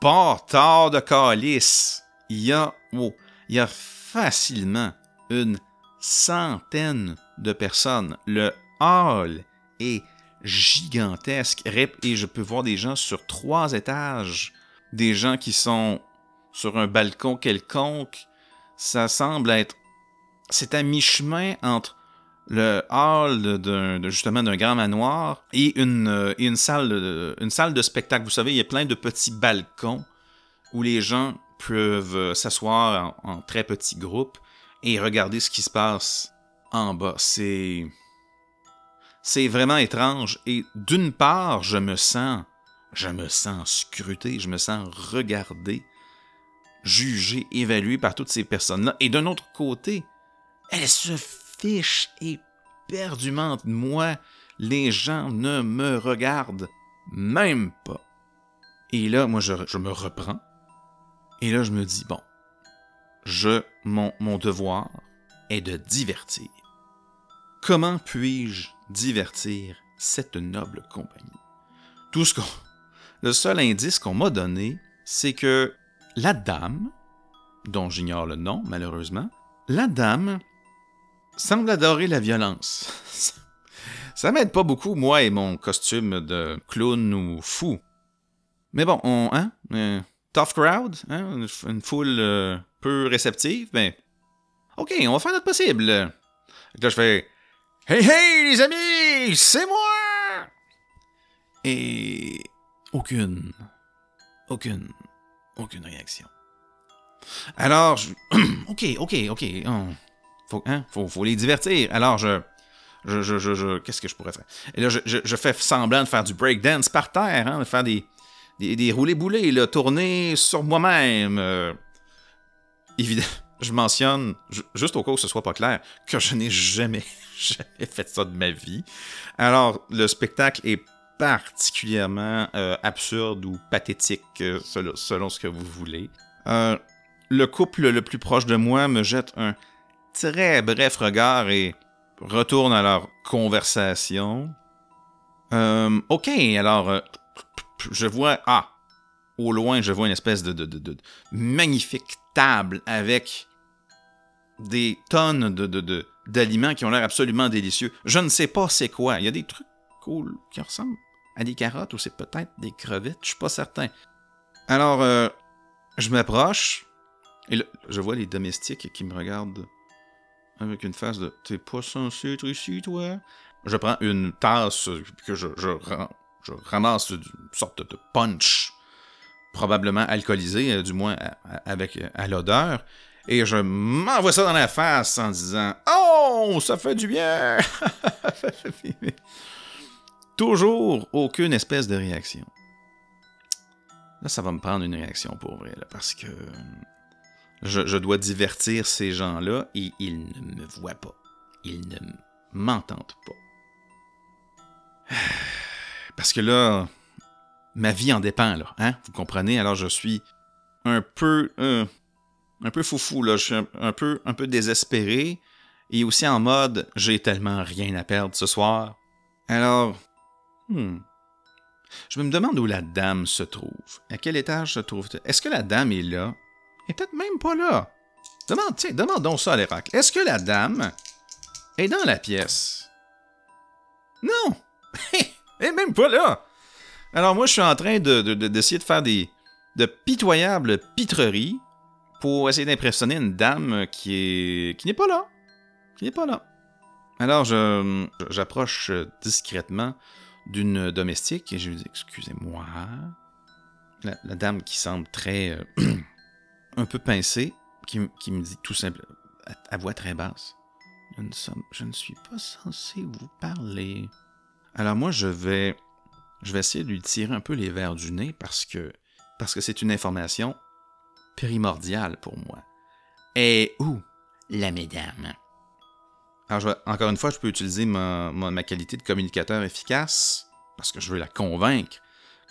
tard de calice. Il y a, oh, il y a facilement une centaine de personnes. Le hall est gigantesque. Et je peux voir des gens sur trois étages. Des gens qui sont sur un balcon quelconque. Ça semble être. C'est à mi-chemin entre le hall d'un, justement d'un grand manoir et une, une, salle une salle de spectacle. Vous savez, il y a plein de petits balcons où les gens peuvent s'asseoir en, en très petits groupes et regarder ce qui se passe en bas. C'est c'est vraiment étrange et d'une part, je me sens je me sens scruté, je me sens regardé, jugé, évalué par toutes ces personnes-là et d'un autre côté, elles se fichent éperdument de moi. Les gens ne me regardent même pas. Et là, moi, je, je me reprends. Et là, je me dis, bon, je, mon, mon devoir est de divertir. Comment puis-je divertir cette noble compagnie? Tout ce qu'on. Le seul indice qu'on m'a donné, c'est que la dame, dont j'ignore le nom malheureusement, la dame semble adorer la violence. Ça m'aide pas beaucoup, moi et mon costume de clown ou fou. Mais bon, on, hein, euh, tough crowd, hein, une, foule euh, peu réceptive, mais OK, on va faire notre possible. là, je fais Hey, hey, les amis, c'est moi! Et aucune, aucune, aucune réaction. Alors, je... ok, ok, ok. Faut, hein, faut, les divertir. Alors, je, je, je, je, qu'est-ce que je pourrais faire? Et là, je, je, fais semblant de faire du breakdance par terre, hein, de faire des, des, des roulés-boulés, là, tourner sur moi-même. Euh, évidemment je mentionne, juste au cas où ce soit pas clair, que je n'ai jamais, jamais fait ça de ma vie. Alors, le spectacle est particulièrement euh, absurde ou pathétique, euh, selon, ce que vous voulez. Le couple le plus proche de moi me jette un très bref regard et retourne à leur conversation. ok, alors, je vois... Ah, au loin, je vois une espèce de, magnifique table avec des tonnes de, d'aliments qui ont l'air absolument délicieux. Je ne sais pas c'est quoi. Il y a des trucs cool qui ressemblent à des carottes ou c'est peut-être des crevettes, je suis pas certain. Alors, euh, je m'approche et je vois les domestiques qui me regardent avec une face de T'es pas censé être ici, toi Je prends une tasse que je, je, ramasse une sorte de punch, probablement alcoolisé, euh, du moins avec à l'odeur, et je m'envoie ça dans la face en disant Oh, ça fait du bien Toujours aucune espèce de réaction. Là, ça va me prendre une réaction pour vrai, parce que je, dois divertir ces gens-là et ils ne me voient pas. Ils ne m'entendent pas. Parce que là, ma vie en dépend, là. Hein? Vous comprenez? Alors je suis un peu. Euh, un peu foufou, là. Je suis un, peu, un peu désespéré. Et aussi en mode, j'ai tellement rien à perdre ce soir. Alors, hmm. Je me demande où la dame se trouve. À quel étage se trouve-t-elle? Est-ce que la dame est là? Elle est peut-être même pas là. Demande, tiens, demandons ça à l'Irak. Est-ce que la dame est dans la pièce? Non! Elle est même pas là! Alors moi, je suis en train d'essayer de, de, de faire des de pitoyables pitreries pour essayer d'impressionner une dame qui est qui n'est pas là. Qui n'est pas là. Alors, je, j'approche discrètement d'une domestique et je lui dis Excusez-moi. La, dame qui semble très. Euh, un peu pincée, qui, me dit tout simple, à, voix très basse Je ne suis pas censé vous parler. Alors, moi, je vais. Je vais essayer de lui tirer un peu les verres du nez parce que c'est une information primordial pour moi. Et où la mesdames? Alors, encore une fois, je peux utiliser ma, ma, qualité de communicateur efficace parce que je veux la convaincre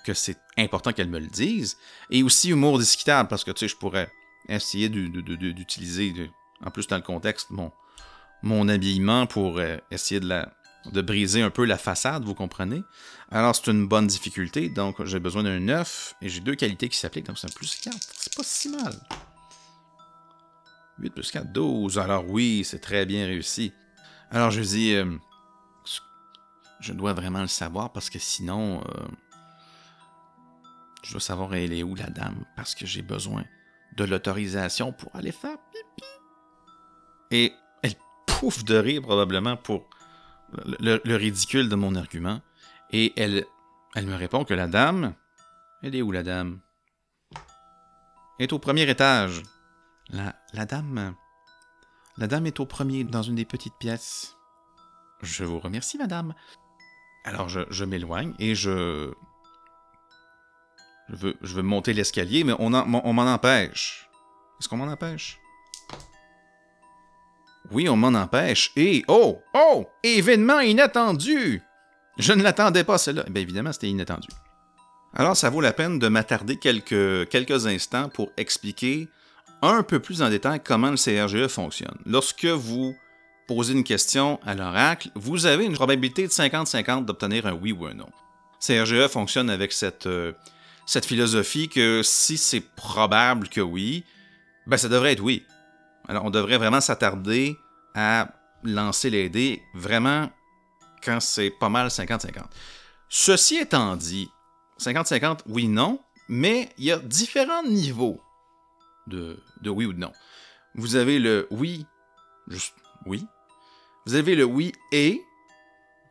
que c'est important qu'elle me le dise. Et aussi humour discutable parce que, tu sais, je pourrais essayer d'utiliser, en plus dans le contexte, mon, mon habillement pour euh, essayer de la de briser un peu la façade, vous comprenez? Alors, c'est une bonne difficulté, donc j'ai besoin d'un 9, et j'ai deux qualités qui s'appliquent, donc c'est un plus 4. C'est pas si mal. 8 plus 4, 12. Alors oui, c'est très bien réussi. Alors je dis, euh, je dois vraiment le savoir parce que sinon, euh, je dois savoir elle est où la dame parce que j'ai besoin de l'autorisation pour aller faire pipi. Et elle pouffe de rire probablement pour le, ridicule de mon argument. Et elle, elle me répond que la dame, elle est où la dame? Est au premier étage. La, la dame. La dame est au premier dans une des petites pièces. Je vous remercie, madame. Alors je, je m'éloigne et je. Je veux, je veux monter l'escalier, mais on, on m'en empêche. Est-ce qu'on m'en empêche? Oui, on m'en empêche. Et. Oh! Oh! Événement inattendu! Je ne l'attendais pas, cela. Bien évidemment, c'était inattendu. Alors, ça vaut la peine de m'attarder quelques, quelques instants pour expliquer un peu plus en détail comment le CRGE fonctionne. Lorsque vous posez une question à l'oracle, vous avez une probabilité de 50-50 d'obtenir un oui ou un non. CRGE fonctionne avec cette, euh, cette philosophie que si c'est probable que oui, ben ça devrait être oui. Alors on devrait vraiment s'attarder à lancer les dés vraiment quand c'est pas mal 50-50. Ceci étant dit, 50-50, oui, non, mais il y a différents niveaux de, oui ou de non. Vous avez le oui, juste oui. Vous avez le oui et,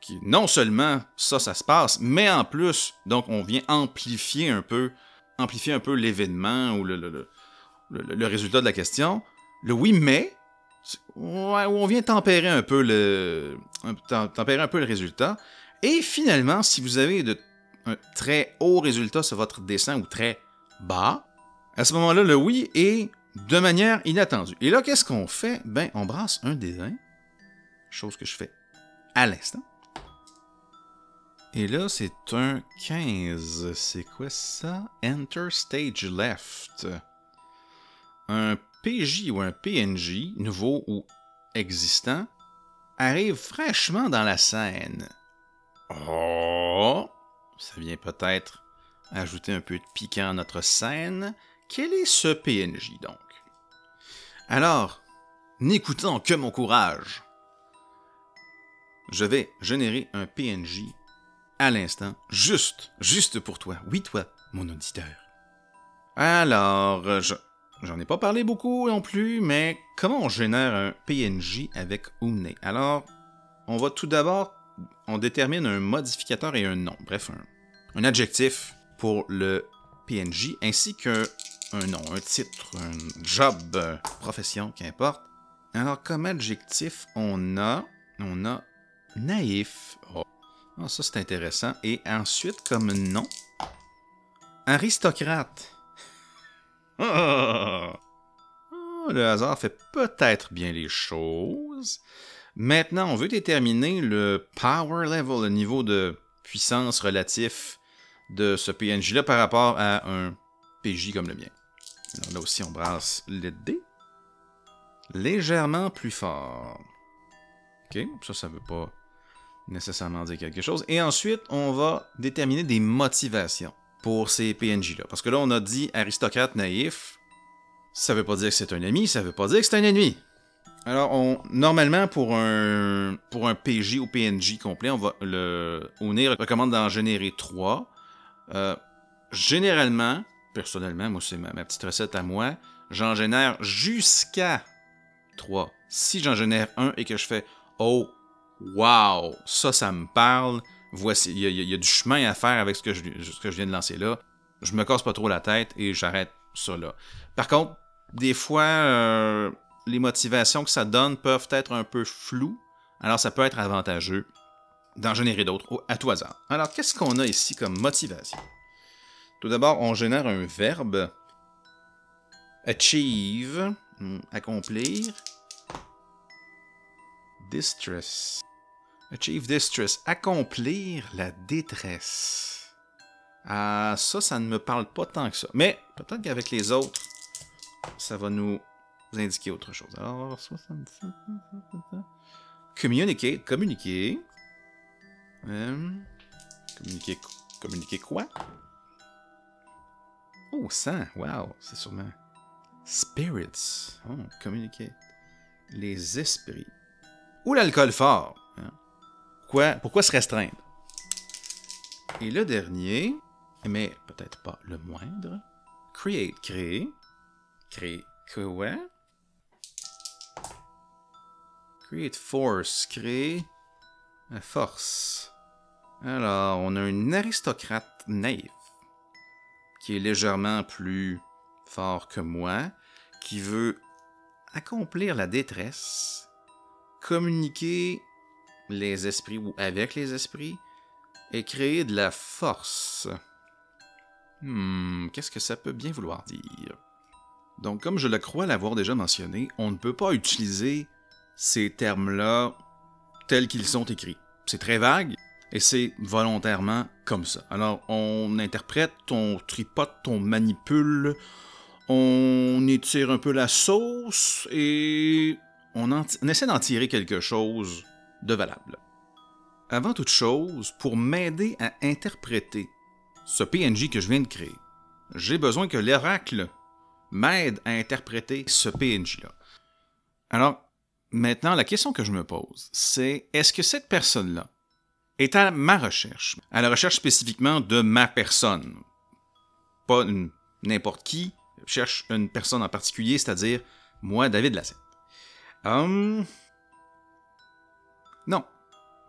qui non seulement ça, ça se passe, mais en plus, donc on vient amplifier un peu, amplifier un peu l'événement ou le, le, résultat de la question. Le oui mais, ouais, où on vient tempérer un peu le, tempérer un peu le résultat. Et finalement, si vous avez de, un très haut résultat sur votre dessin ou très bas, à ce moment-là, le oui est de manière inattendue. Et là, qu'est-ce qu'on fait? Ben, on brasse un des 20, chose que je fais à l'instant. Et là, c'est un 15. C'est quoi ça? Enter stage left. Un PJ ou un PNJ, nouveau ou existant, arrive fraîchement dans la scène. Oh! Ça vient peut-être ajouter un peu de piquant à notre scène. Quel est ce PNJ donc? Alors, n'écoutant que mon courage, je vais générer un PNJ à l'instant, juste, juste pour toi. Oui, toi, mon auditeur. Alors, j'en ai pas parlé beaucoup non plus, mais comment on génère un PNJ avec Oomne Alors, on va tout d'abord, on détermine un modificateur et un nom, bref, un, adjectif pour le PNJ, ainsi qu'un un nom, un titre, un job, profession, qu'importe. Alors, comme adjectif, on a, on a naïf. Oh. Ah, ça, c'est intéressant. Et ensuite, comme nom, aristocrate. Oh. le hasard fait peut-être bien les choses. Maintenant, on veut déterminer le power level, le niveau de puissance relatif de ce PNJ-là par rapport à un PJ comme le mien. Là aussi, on brasse le dé. Légèrement plus fort. OK, ça, ça veut pas nécessairement dire quelque chose. Et ensuite, on va déterminer des motivations pour ces PNJ-là. Parce que là, on a dit aristocrate naïf. Ça veut pas dire que c'est un ami, ça veut pas dire que c'est un ennemi. Alors, on, normalement, pour un, pour PJ ou PNJ complet, on va le, on recommande d'en générer 3. Euh, généralement, personnellement, moi, c'est ma, petite recette à moi, j'en génère jusqu'à 3. Si j'en génère un et que je fais Oh, wow, ça, ça me parle, voici, il y, a du chemin à faire avec ce que, je, viens de lancer là, je me casse pas trop la tête et j'arrête ça là. Par contre, des fois, euh, les motivations que ça donne peuvent être un peu floues, alors ça peut être avantageux d'en générer d'autres à tout hasard. Alors, qu'est-ce qu'on a ici comme motivation? Tout d'abord, on génère un verbe. Achieve, hmm, accomplir. Distress. Achieve distress, accomplir la détresse. Ah, ça, ça ne me parle pas tant que ça. Mais peut-être qu'avec les autres, ça va nous indiquer autre chose. Alors, 77. Communicate, communiquer. Euh, communiquer, communiquer quoi? Oh, sang, wow, c'est sûrement. Spirits. Oh, communiquer. Les esprits. Ou l'alcool fort. Pourquoi, pourquoi se restreindre? Et le dernier, mais peut-être pas le moindre, create, créer. Créer quoi? Create force, créer la force. Alors, on a un aristocrate naïf qui est légèrement plus fort que moi, qui veut accomplir la détresse, communiquer les esprits ou avec les esprits et créer de la force. Hmm, qu'est-ce que ça peut bien vouloir dire? Donc, comme je le crois l'avoir déjà mentionné, on ne peut pas utiliser ces termes-là tels qu'ils sont écrits. C'est très vague et c'est volontairement comme ça. Alors, on interprète, on tripote, on manipule, on étire un peu la sauce et on, on essaie d'en tirer quelque chose de valable. Avant toute chose, pour m'aider à interpréter ce PNJ que je viens de créer, j'ai besoin que l'oracle m'aide à interpréter ce PNJ-là. Alors, maintenant, la question que je me pose, c'est est-ce que cette personne-là est à ma recherche, à la recherche spécifiquement de ma personne, pas n'importe qui, cherche une personne en particulier, c'est-à-dire moi, David Lassette. Hum... Non,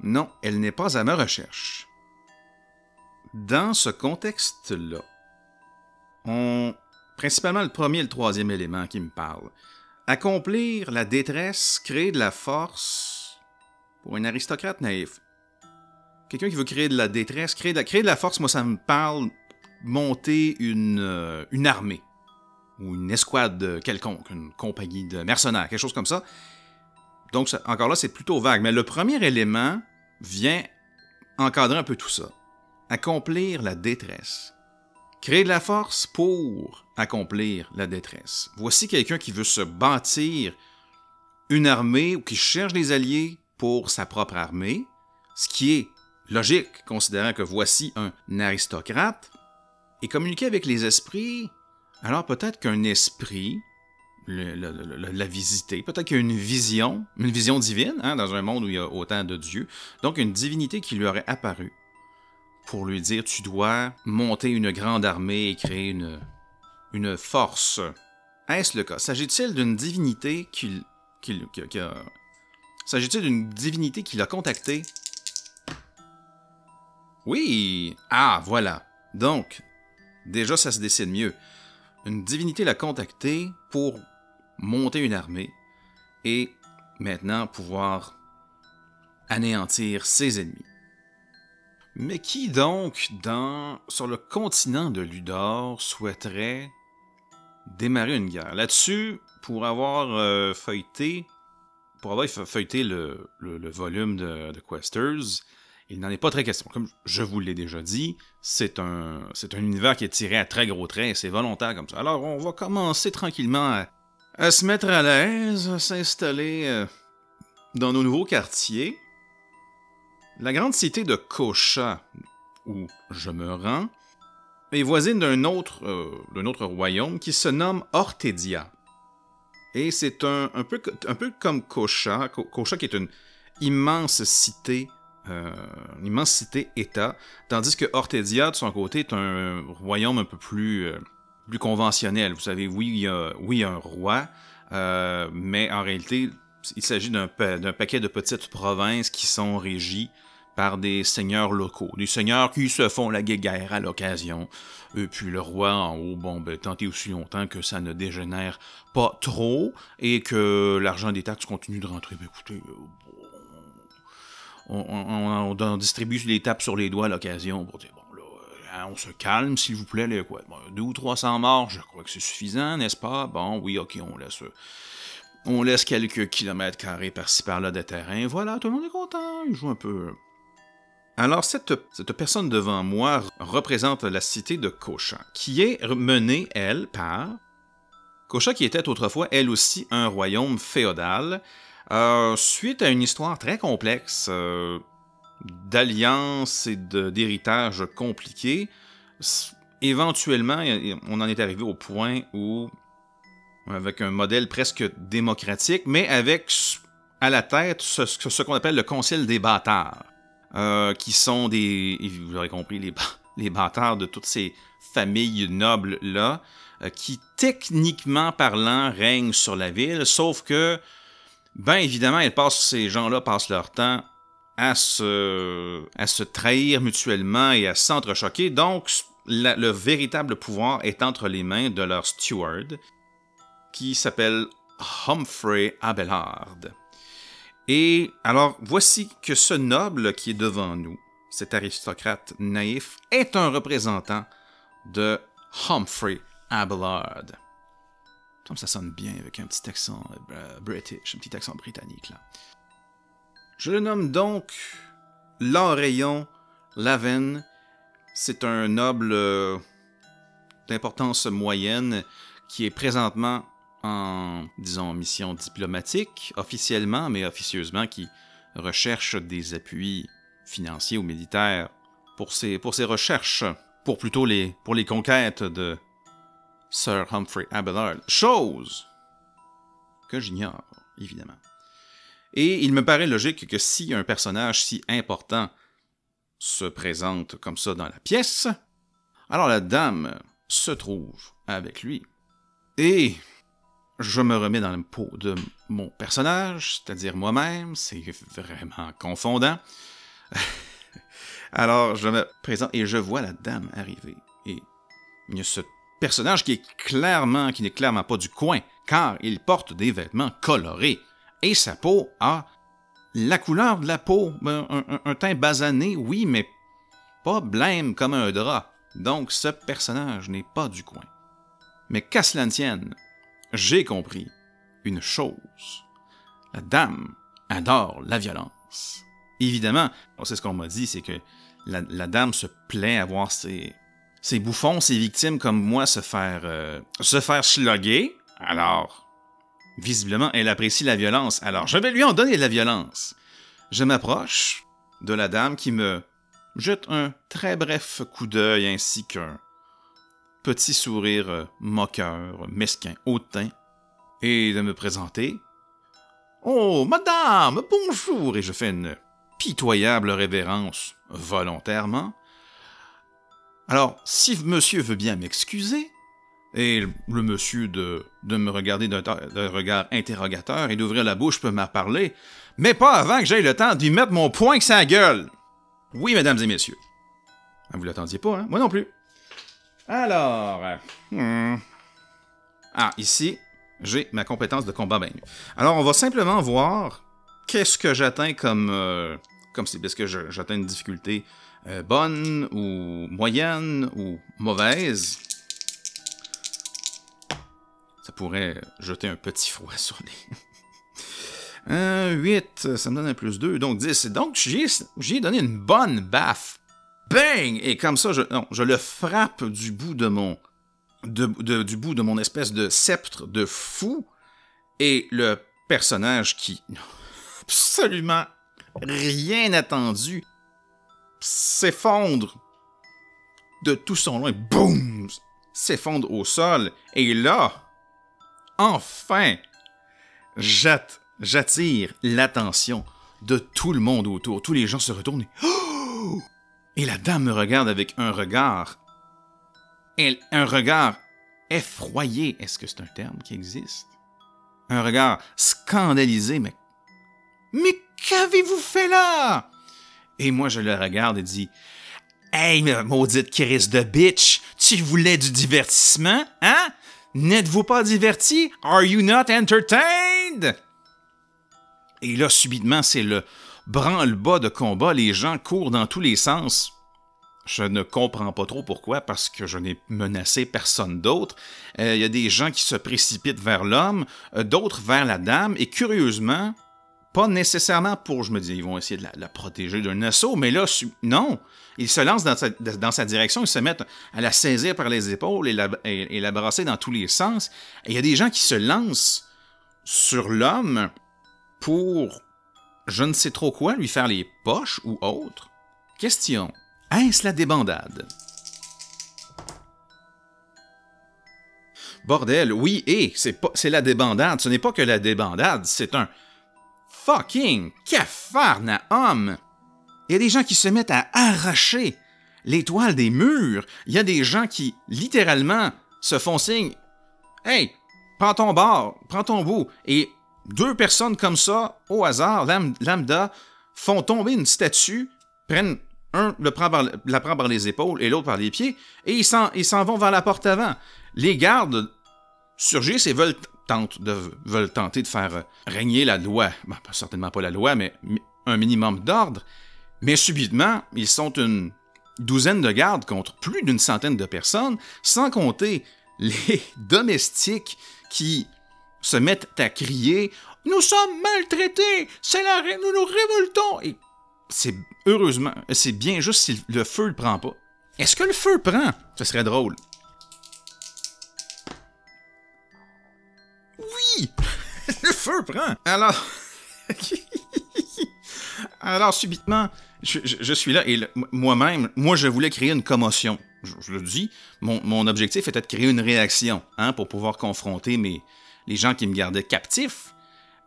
non, elle n'est pas à ma recherche. Dans ce contexte-là, on principalement le premier et le troisième élément qui me parlent. Accomplir la détresse, créer de la force pour un aristocrate naïf. Quelqu'un qui veut créer de la détresse, créer de la, force, moi ça me parle monter une, euh, une armée ou une escouade quelconque, une compagnie de mercenaires, quelque chose comme ça. Donc encore là, c'est plutôt vague. Mais le premier élément vient encadrer un peu tout ça. Accomplir la détresse. Créer de la force pour accomplir la détresse. Voici quelqu'un qui veut se bâtir une armée ou qui cherche des alliés pour sa propre armée, ce qui est logique, considérant que voici un aristocrate, et communiquer avec les esprits, alors peut-être qu'un esprit l'a visiter, peut-être qu'il y a une vision, une vision divine, hein, dans un monde où il y a autant de dieux, donc une divinité qui lui aurait apparu, pour lui dire tu dois monter une grande armée et créer une, une force. Est-ce le cas? S'agit-il d'une divinité qui, qui, a... S'agit-il d'une divinité qui l'a contacté? Oui! Ah, voilà. Donc, déjà ça se décide mieux. Une divinité l'a contacté pour monter une armée et maintenant pouvoir anéantir ses ennemis. Mais qui donc, sur le continent de Ludor, souhaiterait démarrer une guerre? Là-dessus, pour avoir euh, feuilleté, pour avoir feuilleté le, volume de, Questers, il n'en est pas très question. Comme je vous l'ai déjà dit, c'est un, un univers qui est tiré à très gros traits, c'est volontaire comme ça. Alors, on va commencer tranquillement à, se mettre à l'aise, à s'installer euh, dans nos nouveaux quartiers. La grande cité de Kocha, où je me rends, est voisine d'un autre, euh, autre royaume qui se nomme Ortedia. Et c'est un, peu, un peu comme Kocha, Kocha qui est une immense cité, euh, immense cité-État, tandis que Ortedia, de son côté, est un royaume un peu plus, euh, plus conventionnel. Vous savez, oui, il y a, oui, un roi, mais en réalité, il s'agit d'un paquet de petites provinces qui sont régies par des seigneurs locaux, des seigneurs qui se font la guéguerre à l'occasion. Et puis le roi en haut, bon, ben, tenter aussi longtemps que ça ne dégénère pas trop et que l'argent des taxes continue de rentrer. Ben, écoutez, euh, on, distribue les tapes sur les doigts à l'occasion pour dire, bon, hein, on se calme, s'il vous plaît, les, quoi, deux ou trois cents morts, je crois que c'est suffisant, n'est-ce pas? Bon, oui, ok, on laisse. On laisse quelques kilomètres carrés par-ci par-là de terrain. Voilà, tout le monde est content. Il joue un peu alors, cette, personne devant moi représente la cité de Kocha, qui est menée, elle, par Kocha, qui était autrefois, elle aussi, un royaume féodal. Euh, suite à une histoire très complexe, euh, d'alliances et d'héritages compliqués, éventuellement, on en est arrivé au point où, avec un modèle presque démocratique, mais avec à la tête ce, qu'on appelle le Conseil des bâtards, euh, qui sont des, vous l'aurez compris, les, bâtards de toutes ces familles nobles-là, euh, qui techniquement parlant règnent sur la ville, sauf que, ben évidemment, passent, ces gens-là passent leur temps à se, trahir mutuellement et à s'entrechoquer. Donc, le véritable pouvoir est entre les mains de leur steward, qui s'appelle Humphrey Abelard. Et alors, voici que ce noble qui est devant nous, cet aristocrate naïf, est un représentant de Humphrey Abelard. Ça sonne bien avec un petit accent euh, british, un petit accent britannique là. Je le nomme donc L'Oreillon Laven. C'est un noble euh, d'importance moyenne qui est présentement en, disons, mission diplomatique, officiellement, mais officieusement, qui recherche des appuis financiers ou militaires pour ses, recherches, pour plutôt les, les conquêtes de Sir Humphrey Abelard. Chose que j'ignore, évidemment. Et il me paraît logique que si un personnage si important se présente comme ça dans la pièce, alors la dame se trouve avec lui. Et je me remets dans le pot de mon personnage, c'est-à-dire moi-même, c'est vraiment confondant. Alors, je me présente et je vois la dame arriver. Et il y a ce personnage qui est clairement, qui n'est clairement pas du coin, car il porte des vêtements colorés. Et sa peau a la couleur de la peau, un, un teint basané, oui, mais pas blême comme un drap. Donc, ce personnage n'est pas du coin. Mais qu'à cela ne tienne, j'ai compris une chose. La dame adore la violence. Évidemment, c'est ce qu'on m'a dit, c'est que la, dame se plaît à voir ses, bouffons, ses victimes comme moi se faire, euh, se faire slugger. Alors, visiblement, elle apprécie la violence. Alors, je vais lui en donner de la violence. Je m'approche de la dame qui me jette un très bref coup d'œil ainsi qu'un petit sourire moqueur, mesquin, hautain, et de me présenter. Oh, madame, bonjour, et je fais une pitoyable révérence, volontairement. Alors, si monsieur veut bien m'excuser, et le monsieur de, me regarder d'un regard interrogateur et d'ouvrir la bouche peut m'en parler, mais pas avant que j'aie le temps d'y mettre mon poing que sa gueule. Oui, mesdames et messieurs. Ah, vous l'attendiez pas, hein? Moi non plus. Alors. Hmm. Ah, ici, j'ai ma compétence de combat bain. Alors, on va simplement voir qu'est-ce que j'atteins comme. Euh, comme c'est que j'atteins une difficulté euh, bonne ou moyenne ou mauvaise? Ça pourrait jeter un petit froid sur les. 8, ça me donne un plus 2, donc 10. Donc, j'ai donné une bonne baffe bang! Et comme ça, je, le frappe du bout de mon. du bout de mon espèce de sceptre de fou. Et le personnage qui. absolument rien attendu. s'effondre de tout son loin. Boum! S'effondre au sol. Et là, enfin, j'attire l'attention de tout le monde autour. Tous les gens se retournent. Oh! Et la dame me regarde avec un regard. Un regard effroyé. Est-ce que c'est un terme qui existe? Un regard scandalisé, mais. Mais qu'avez-vous fait là? Et moi, je le regarde et dis Hey, maudite crise de bitch, tu voulais du divertissement, hein? N'êtes-vous pas diverti? Are you not entertained? Et là, subitement, c'est le branle-bas de combat, les gens courent dans tous les sens. Je ne comprends pas trop pourquoi, parce que je n'ai menacé personne d'autre. Euh, il y a des gens qui se précipitent vers l'homme, euh, d'autres vers la dame, et curieusement, pas nécessairement pour, je me dis, ils vont essayer de la, protéger d'un assaut, mais là, non. Ils se lancent dans sa, direction, ils se mettent à la saisir par les épaules et la, la brasser dans tous les sens. Il y a des gens qui se lancent sur l'homme pour je ne sais trop quoi, lui faire les poches ou autre. Question. Est-ce la débandade? Bordel, oui, et c'est la débandade. Ce n'est pas que la débandade, c'est un fucking homme. Il y a des gens qui se mettent à arracher les toiles des murs. Il y a des gens qui, littéralement, se font signe Hey, prends ton bord, prends ton bout. Et deux personnes comme ça, au hasard, lambda, font tomber une statue, prennent un le prend la prend par les épaules et l'autre par les pieds, et ils s'en vont vers la porte avant. Les gardes surgissent et veulent, de, veulent tenter de faire régner la loi. Certainement pas la loi, mais un minimum d'ordre. Mais subitement, ils sont une douzaine de gardes contre plus d'une centaine de personnes, sans compter les domestiques qui se mettent à crier Nous sommes maltraités, c'est la nous nous révoltons. Et c'est heureusement, c'est bien juste si le feu le prend pas. Est-ce que le feu prend? Ce serait drôle. Le feu prend. Alors, alors subitement, je, suis là et moi-même, moi je voulais créer une commotion. Je, le dis, mon, objectif était de créer une réaction hein, pour pouvoir confronter mes, les gens qui me gardaient captif.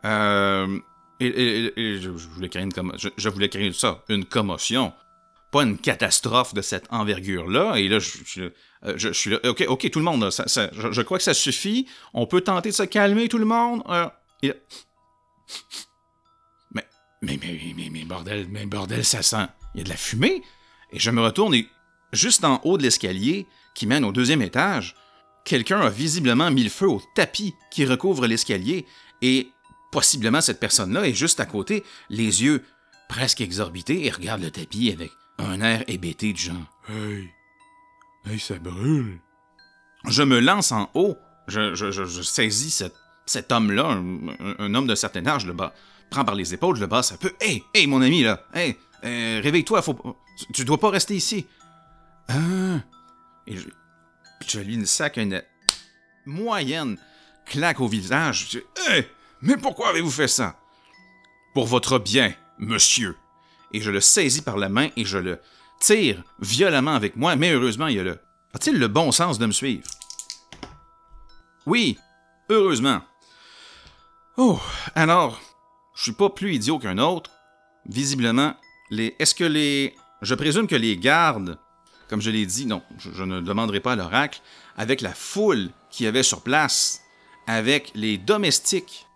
Euh, je, voulais créer une je, voulais créer ça, une commotion, pas une catastrophe de cette envergure-là. Et là, je, je, suis là, ok, ok, tout le monde, je, crois que ça suffit. On peut tenter de se calmer, tout le monde. Euh, mais, mais, mais, mais, mais, bordel, mais bordel, ça sent. Il y a de la fumée. Et je me retourne et juste en haut de l'escalier qui mène au deuxième étage, quelqu'un a visiblement mis le feu au tapis qui recouvre l'escalier et possiblement cette personne-là est juste à côté, les yeux presque exorbités et regarde le tapis avec un air hébété de genre Hey, hey, ça brûle. Je me lance en haut, je, saisis cet homme-là, un, homme d'un certain âge, le bas, prends par les épaules, je le basse un peu. Hey, hey, mon ami, là, hey, euh, réveille-toi, faut, tu, tu dois pas rester ici. Ah! Et je, je lui sac une moyenne claque au visage. Je dis, mais pourquoi avez-vous fait ça? Pour votre bien, monsieur. Et je le saisis par la main et je le tire violemment avec moi, mais heureusement, il a le. A-t-il le bon sens de me suivre? Oui, heureusement. Oh, alors, je suis pas plus idiot qu'un autre. Visiblement, les. Est-ce que les. Je présume que les gardes comme je l'ai dit, non, je, ne demanderai pas à l'oracle, avec la foule qui y avait sur place, avec les domestiques.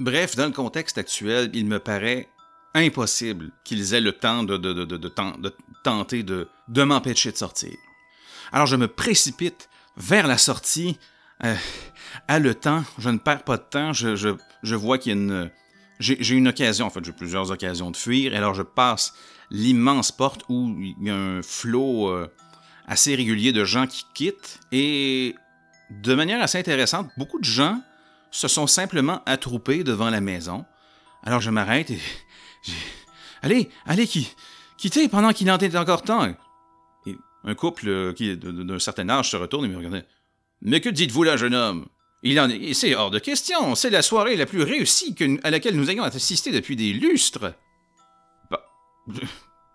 Bref, dans le contexte actuel, il me paraît impossible qu'ils aient le temps de, tenter de, m'empêcher de sortir. Alors je me précipite vers la sortie. Euh, à le temps, je ne perds pas de temps, je, vois qu'il y a une... J'ai une occasion, en fait, j'ai plusieurs occasions de fuir, et alors je passe l'immense porte où il y a un flot euh, assez régulier de gens qui quittent et de manière assez intéressante, beaucoup de gens se sont simplement attroupés devant la maison. Alors je m'arrête et allez, allez, qui, quittez pendant qu'il en est encore temps? Un couple euh, qui d'un certain âge se retourne et me regarde. Mais que dites-vous là, jeune homme? Il en est, c'est hors de question. C'est la soirée la plus réussie à laquelle nous ayons assisté depuis des lustres.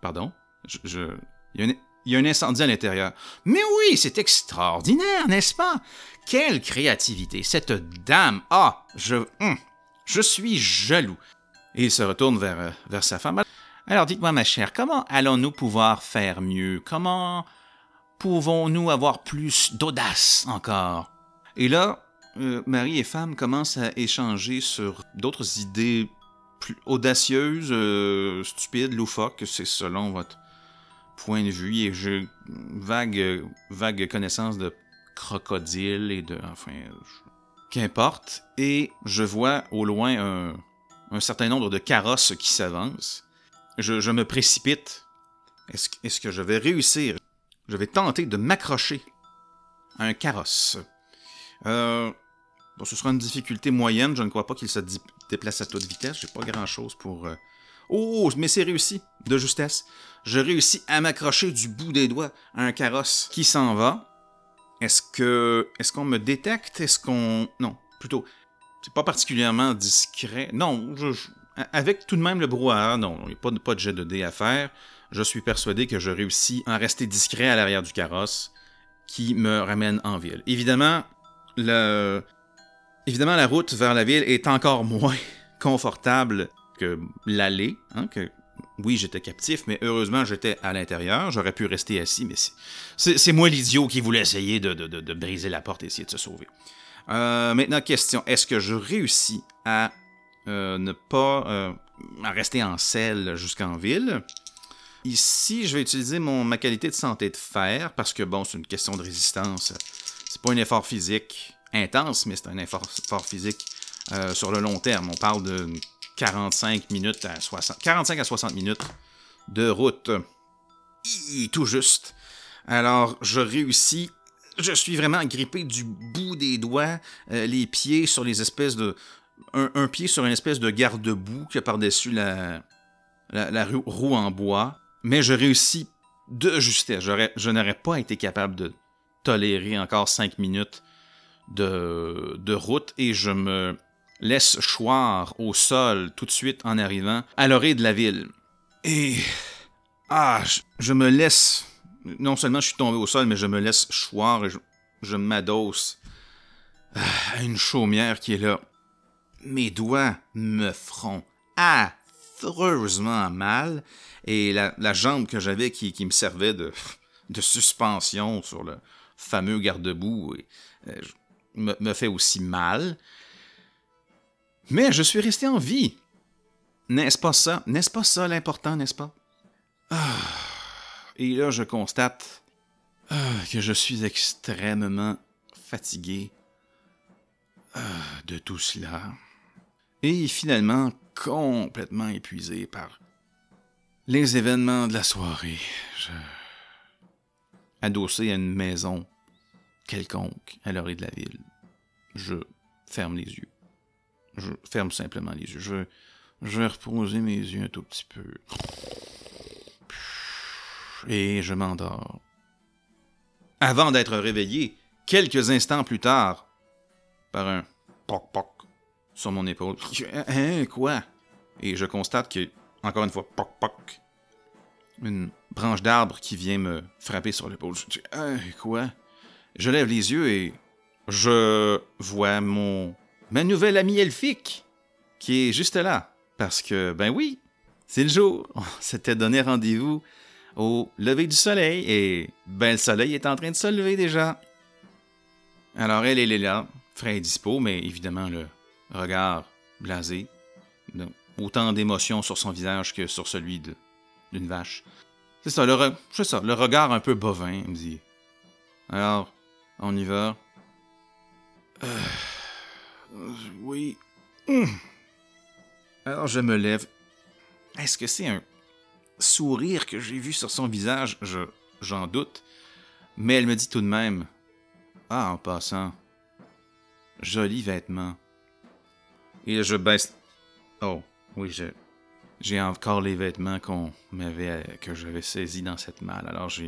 Pardon Il incendie à l'intérieur. Mais oui, c'est extraordinaire, n'est-ce pas? Quelle créativité! Cette dame! Ah! Je. Hum, je suis jaloux. Et il se retourne vers, euh, vers sa femme. Alors dites-moi, ma chère, comment allons-nous pouvoir faire mieux? Comment pouvons-nous avoir plus d'audace encore? Et là, euh, mari et femme commencent à échanger sur d'autres idées plus audacieuses, euh, stupides, loufoques, c'est selon votre point de vue et j'ai vague, vague connaissance de crocodiles et de. Enfin. Qu'importe. Et je vois au loin un, certain nombre de carrosses qui s'avancent. Je, me précipite. Est-ce est que je vais réussir? Je vais tenter de m'accrocher à un carrosse. Euh, bon, ce sera une difficulté moyenne. Je ne crois pas qu'il se déplace à toute vitesse. J'ai pas grand chose pour. Euh, oh, mais c'est réussi, de justesse je réussis à m'accrocher du bout des doigts à un carrosse qui s'en va. Est-ce que. Est-ce qu'on me détecte? Est-ce qu'on. Non, plutôt. C'est pas particulièrement discret. Non, avec tout de même le brouhaha, non, il n'y a pas, de jet de dés à faire. Je suis persuadé que je réussis à rester discret à l'arrière du carrosse qui me ramène en ville. Évidemment, le... Évidemment, la route vers la ville est encore moins confortable que l'allée. Hein, que... Oui, j'étais captif, mais heureusement, j'étais à l'intérieur. J'aurais pu rester assis, mais c'est moi l'idiot qui voulait essayer de, briser la porte et essayer de se sauver. Euh, maintenant, question. Est-ce que je réussis à euh, ne pas... Euh, à rester en selle jusqu'en ville? Ici, je vais utiliser mon, ma qualité de santé de fer parce que, bon, c'est une question de résistance. C'est pas un effort physique intense, mais c'est un effort, physique sur le long terme. On parle de 45 minutes à 60, 45 à 60 minutes de route. tout juste. Alors, je réussis. Je suis vraiment grippé du bout des doigts, euh, les pieds sur les espèces de. Un, pied sur une espèce de garde-boue qui a par-dessus la, la, la roue en bois mais je réussis de justesse. Je n'aurais pas été capable de tolérer encore cinq minutes de, de route et je me laisse choir au sol tout de suite en arrivant à l'orée de la ville. Et. Ah, je, me laisse. Non seulement je suis tombé au sol, mais je me laisse choir et je, je m'adosse à une chaumière qui est là. Mes doigts me feront affreusement mal et la, jambe que j'avais qui, me servait de, de, suspension sur le fameux garde-boue euh, me, fait aussi mal. Mais je suis resté en vie. N'est-ce pas ça? N'est-ce pas ça l'important, n'est-ce pas? Ah. Et là, je constate ah, que je suis extrêmement fatigué ah, de tout cela. Et finalement complètement épuisé par les événements de la soirée. Adossé à une maison quelconque à l'orée de la ville, je ferme les yeux. Je ferme simplement les yeux. Je, je vais reposer mes yeux un tout petit peu. Et je m'endors. Avant d'être réveillé, quelques instants plus tard, par un poc-poc sur mon épaule. Hein, quoi? Et je constate que encore une fois, poc poc. Une branche d'arbre qui vient me frapper sur l'épaule. Hein, quoi? Je lève les yeux et je vois mon ma nouvelle amie elfique qui est juste là. Parce que, ben oui, c'est le jour. On s'était donné rendez-vous au lever du soleil et ben le soleil est en train de se lever déjà. Alors elle, elle est là, frais et dispo, mais évidemment le regard blasé. Autant d'émotions sur son visage que sur celui d'une vache. C'est ça, le le regard un peu bovin, il me dit. Alors, on y va. Euh, oui. Hum. Alors je me lève. Est-ce que c'est un sourire que j'ai vu sur son visage Je j'en doute. Mais elle me dit tout de même Ah, en passant, joli vêtement. Et je baisse. Oh, oui, j'ai encore les vêtements qu'on m'avait que j'avais saisis dans cette malle. Alors je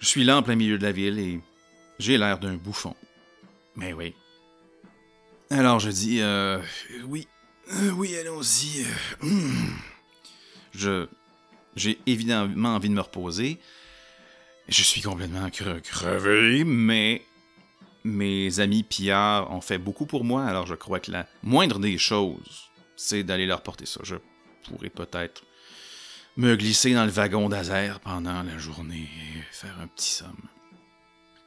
suis là en plein milieu de la ville et j'ai l'air d'un bouffon. Mais oui. Alors je dis euh, oui, euh, oui, allons-y. Euh, hmm. Je j'ai évidemment envie de me reposer. Je suis complètement crevé, mais mes amis pillards ont fait beaucoup pour moi, alors je crois que la moindre des choses c'est d'aller leur porter ça. Je pourrais peut-être me glisser dans le wagon d'Azer pendant la journée et faire un petit somme.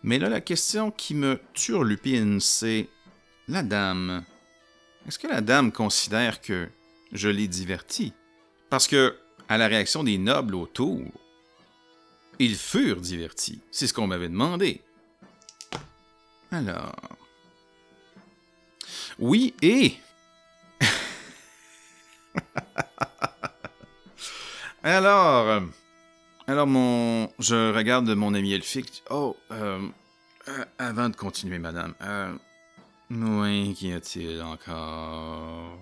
Mais là, la question qui me turlupine, c'est la dame. Est-ce que la dame considère que je l'ai divertie? Parce que, à la réaction des nobles autour, ils furent divertis. C'est ce qu'on m'avait demandé. Alors. Oui, et alors, euh, alors mon, je regarde mon ami elfique. Oh, euh, euh, avant de continuer, madame. oui, qu'y a-t-il encore?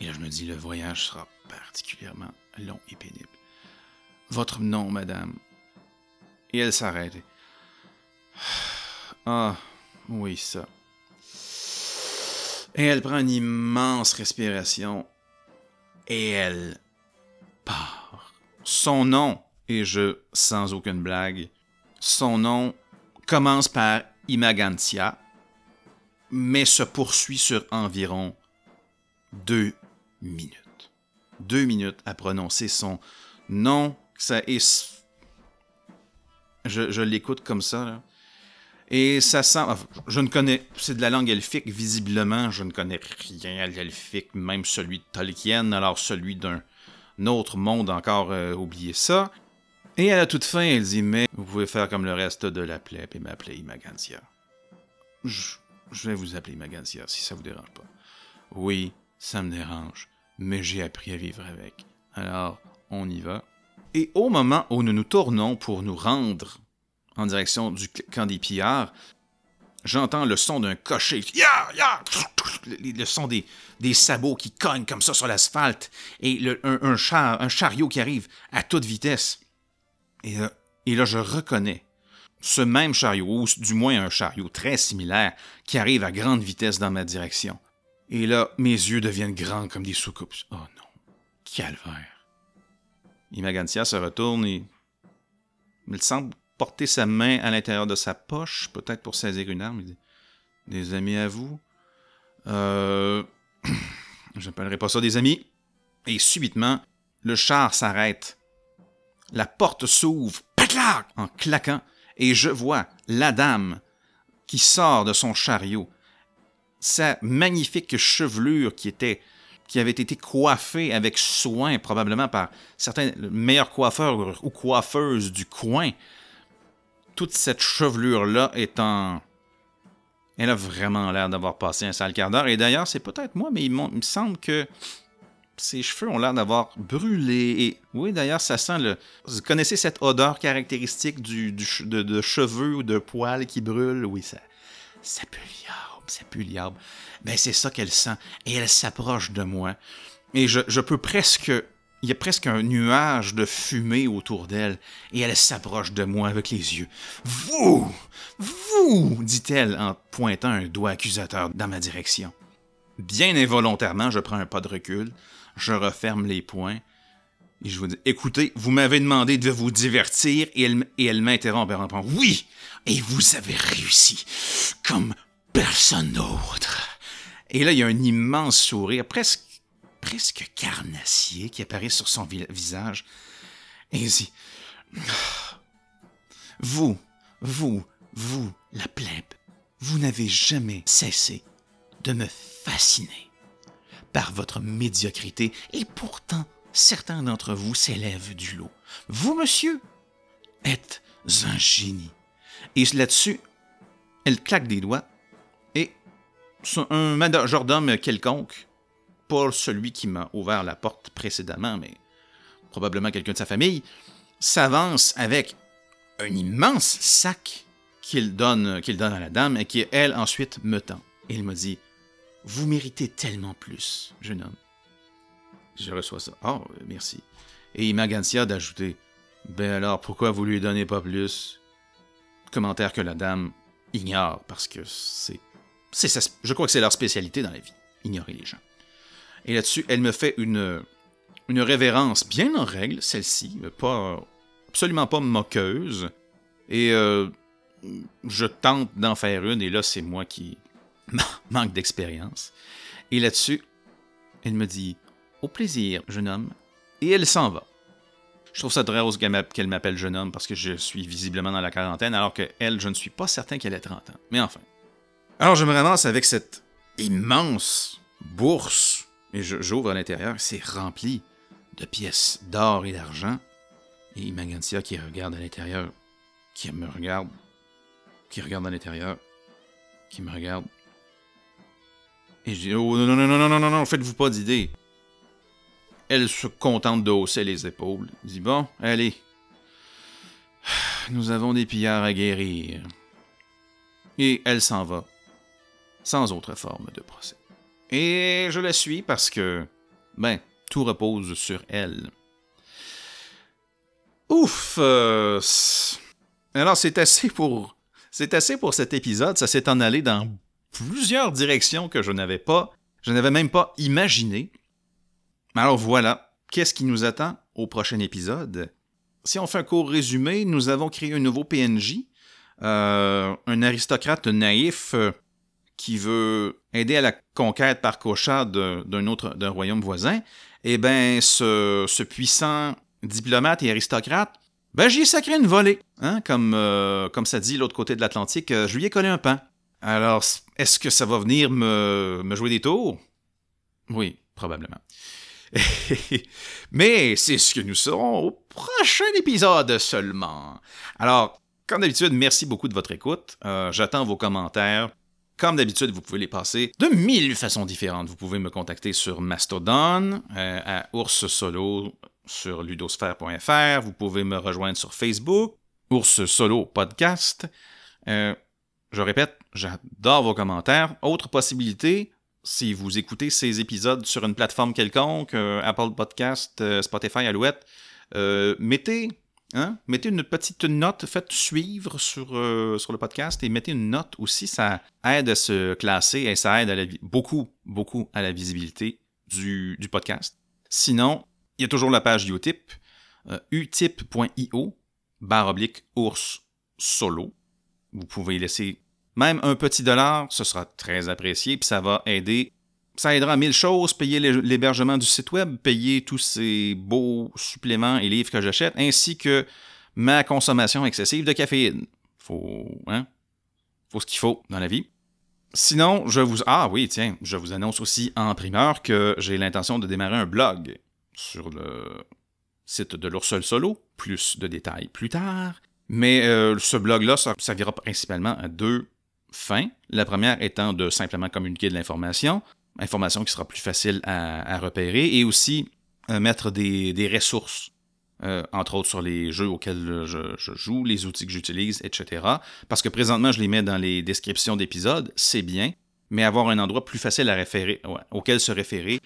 Et là, je me dis, le voyage sera particulièrement long et pénible. Votre nom, madame. Et elle s'arrête. Ah, oui, ça. Et elle prend une immense respiration et elle part. Son nom, et je, sans aucune blague, son nom commence par Imagantia, mais se poursuit sur environ deux minutes. Deux minutes à prononcer son nom. Ça est... Je, l'écoute comme ça. Là. Et ça sent. Je ne connais. C'est de la langue elfique, visiblement. Je ne connais rien à l'elfique, même celui de Tolkien, alors celui d'un autre monde encore, euh, oubliez ça. Et à la toute fin, elle dit Mais vous pouvez faire comme le reste de la plèbe et m'appeler Imagantia. Je, vais vous appeler Imagantia si ça vous dérange pas. Oui, ça me dérange, mais j'ai appris à vivre avec. Alors, on y va. Et au moment où nous nous tournons pour nous rendre en direction du camp des pillards, j'entends le son d'un cocher. Le son des, des, sabots qui cognent comme ça sur l'asphalte et un, char, un, chariot qui arrive à toute vitesse. Et, euh, et là, je reconnais ce même chariot, ou du moins un chariot très similaire, qui arrive à grande vitesse dans ma direction. Et là, mes yeux deviennent grands comme des soucoupes. Oh non, calvaire. Imagantia se retourne et il semble porter sa main à l'intérieur de sa poche, peut-être pour saisir une arme. Il dit Des amis à vous? Euh. Je n'appellerai pas ça des amis. Et subitement, le char s'arrête. La porte s'ouvre, en claquant, et je vois la dame qui sort de son chariot. Sa magnifique chevelure qui était qui avait été coiffée avec soin, probablement par certains meilleurs coiffeurs ou coiffeuses du coin, toute cette chevelure-là en... Elle a vraiment l'air d'avoir passé un sale quart d'heure. Et d'ailleurs, c'est peut-être moi, mais il, me semble que ses cheveux ont l'air d'avoir brûlé. Et oui, d'ailleurs, ça sent le. Vous connaissez cette odeur caractéristique de, cheveux ou de poils qui brûlent? Oui, ça, ça pue ça pue. Ben, c'est ça qu'elle sent. Et elle s'approche de moi. Et je, je peux presque il y a presque un nuage de fumée autour d'elle, et elle s'approche de moi avec les yeux. Vous Vous dit-elle en pointant un doigt accusateur dans ma direction. Bien involontairement, je prends un pas de recul, je referme les poings, et je vous dis Écoutez, vous m'avez demandé de vous divertir, et elle, et elle m'interrompt en répondant Oui Et vous avez réussi, comme personne d'autre. Et là, il y a un immense sourire, presque presque carnassier qui apparaît sur son visage. Et il dit Vous, vous, vous, la plèbe, vous n'avez jamais cessé de me fasciner par votre médiocrité, et pourtant certains d'entre vous s'élèvent du lot. Vous, monsieur, êtes un génie. Et là-dessus, elle claque des doigts, un majordome quelconque pas celui qui m'a ouvert la porte précédemment, mais probablement quelqu'un de sa famille, s'avance avec un immense sac qu'il donne, qu'il donne à la dame et qui, elle, ensuite me tend. Et il me dit Vous méritez tellement plus, jeune homme. Je reçois ça. Oh, merci. Et il m'agancia d'ajouter Ben alors, pourquoi vous lui donnez pas plus Commentaire que la dame ignore parce que c'est. Je crois que c'est leur spécialité dans la vie, ignorer les gens. Et là-dessus, elle me fait une, une révérence bien en règle, celle-ci, pas absolument pas moqueuse. Et euh, je tente d'en faire une, et là, c'est moi qui manque d'expérience. Et là-dessus, elle me dit Au plaisir, jeune homme. Et elle s'en va. Je trouve ça drôle qu'elle m'appelle jeune homme parce que je suis visiblement dans la quarantaine, alors que elle, je ne suis pas certain qu'elle ait 30 ans. Mais enfin. Alors je me ramasse avec cette immense bourse et j'ouvre à l'intérieur, c'est rempli de pièces d'or et d'argent. Et Magantia qui regarde à l'intérieur, qui me regarde, qui regarde à l'intérieur, qui me regarde. Et je dis Oh non, non, non, non, non, non, non, faites-vous pas d'idée. Elle se contente de hausser les épaules. Elle dit Bon, allez. Nous avons des pillards à guérir. Et elle s'en va, sans autre forme de procès. Et je la suis parce que, ben, tout repose sur elle. Ouf! Euh, alors, c'est assez pour. C'est assez pour cet épisode. Ça s'est en allé dans plusieurs directions que je n'avais pas. Je n'avais même pas imaginé. Alors voilà, qu'est-ce qui nous attend au prochain épisode? Si on fait un court résumé, nous avons créé un nouveau PNJ, euh, un aristocrate naïf euh, qui veut aider à la conquête par Kocha d'un autre royaume voisin. Eh bien, ce, puissant diplomate et aristocrate, ben j'y ai sacré une volée, hein, comme, euh, comme ça dit l'autre côté de l'Atlantique, je lui ai collé un pain. Alors, est-ce que ça va venir me, me jouer des tours? Oui, probablement. Mais c'est ce que nous serons au prochain épisode seulement. Alors, comme d'habitude, merci beaucoup de votre écoute. Euh, j'attends vos commentaires. Comme d'habitude, vous pouvez les passer de mille façons différentes. Vous pouvez me contacter sur Mastodon, euh, à Ours Solo sur ludosphère.fr. Vous pouvez me rejoindre sur Facebook, Ours Solo Podcast. Euh, je répète, j'adore vos commentaires. Autre possibilité, si vous écoutez ces épisodes sur une plateforme quelconque, euh, Apple Podcast, Spotify, Alouette, mettez, hein, mettez une petite note, faites suivre sur, sur le podcast et mettez une note aussi. Ça aide à se classer et ça aide beaucoup, beaucoup à la visibilité du, podcast. Sinon, il y a toujours la page Utip, utip.io, barre oblique ours solo. Vous pouvez laisser même un petit dollar, ce sera très apprécié, puis ça va aider. Ça aidera à mille choses, payer l'hébergement du site web, payer tous ces beaux suppléments et livres que j'achète, ainsi que ma consommation excessive de caféine. Faut, hein? Faut ce qu'il faut dans la vie. Sinon, je vous. Ah oui, tiens, je vous annonce aussi en primeur que j'ai l'intention de démarrer un blog sur le site de l'Oursol Solo. Plus de détails plus tard. Mais euh, ce blog-là servira principalement à deux fin. La première étant de simplement communiquer de l'information, information qui sera plus facile à, repérer, et aussi euh, mettre des, ressources, euh, entre autres sur les jeux auxquels je, joue, les outils que j'utilise, etc. Parce que présentement, je les mets dans les descriptions d'épisodes, c'est bien, mais avoir un endroit plus facile à référer, auquel se référer,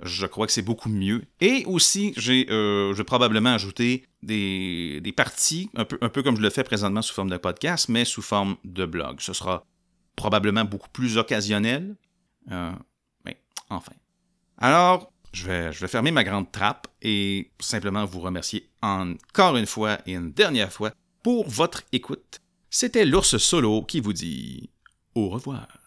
je crois que c'est beaucoup mieux. Et aussi, j'ai, euh, je vais probablement ajouter des, parties, un peu, un peu comme je le fais présentement sous forme de podcast, mais sous forme de blog. Ce sera probablement beaucoup plus occasionnel. Enfin. Alors, je vais, fermer ma grande trappe et simplement vous remercier encore une fois et une dernière fois pour votre écoute. C'était l'ours solo qui vous dit au revoir.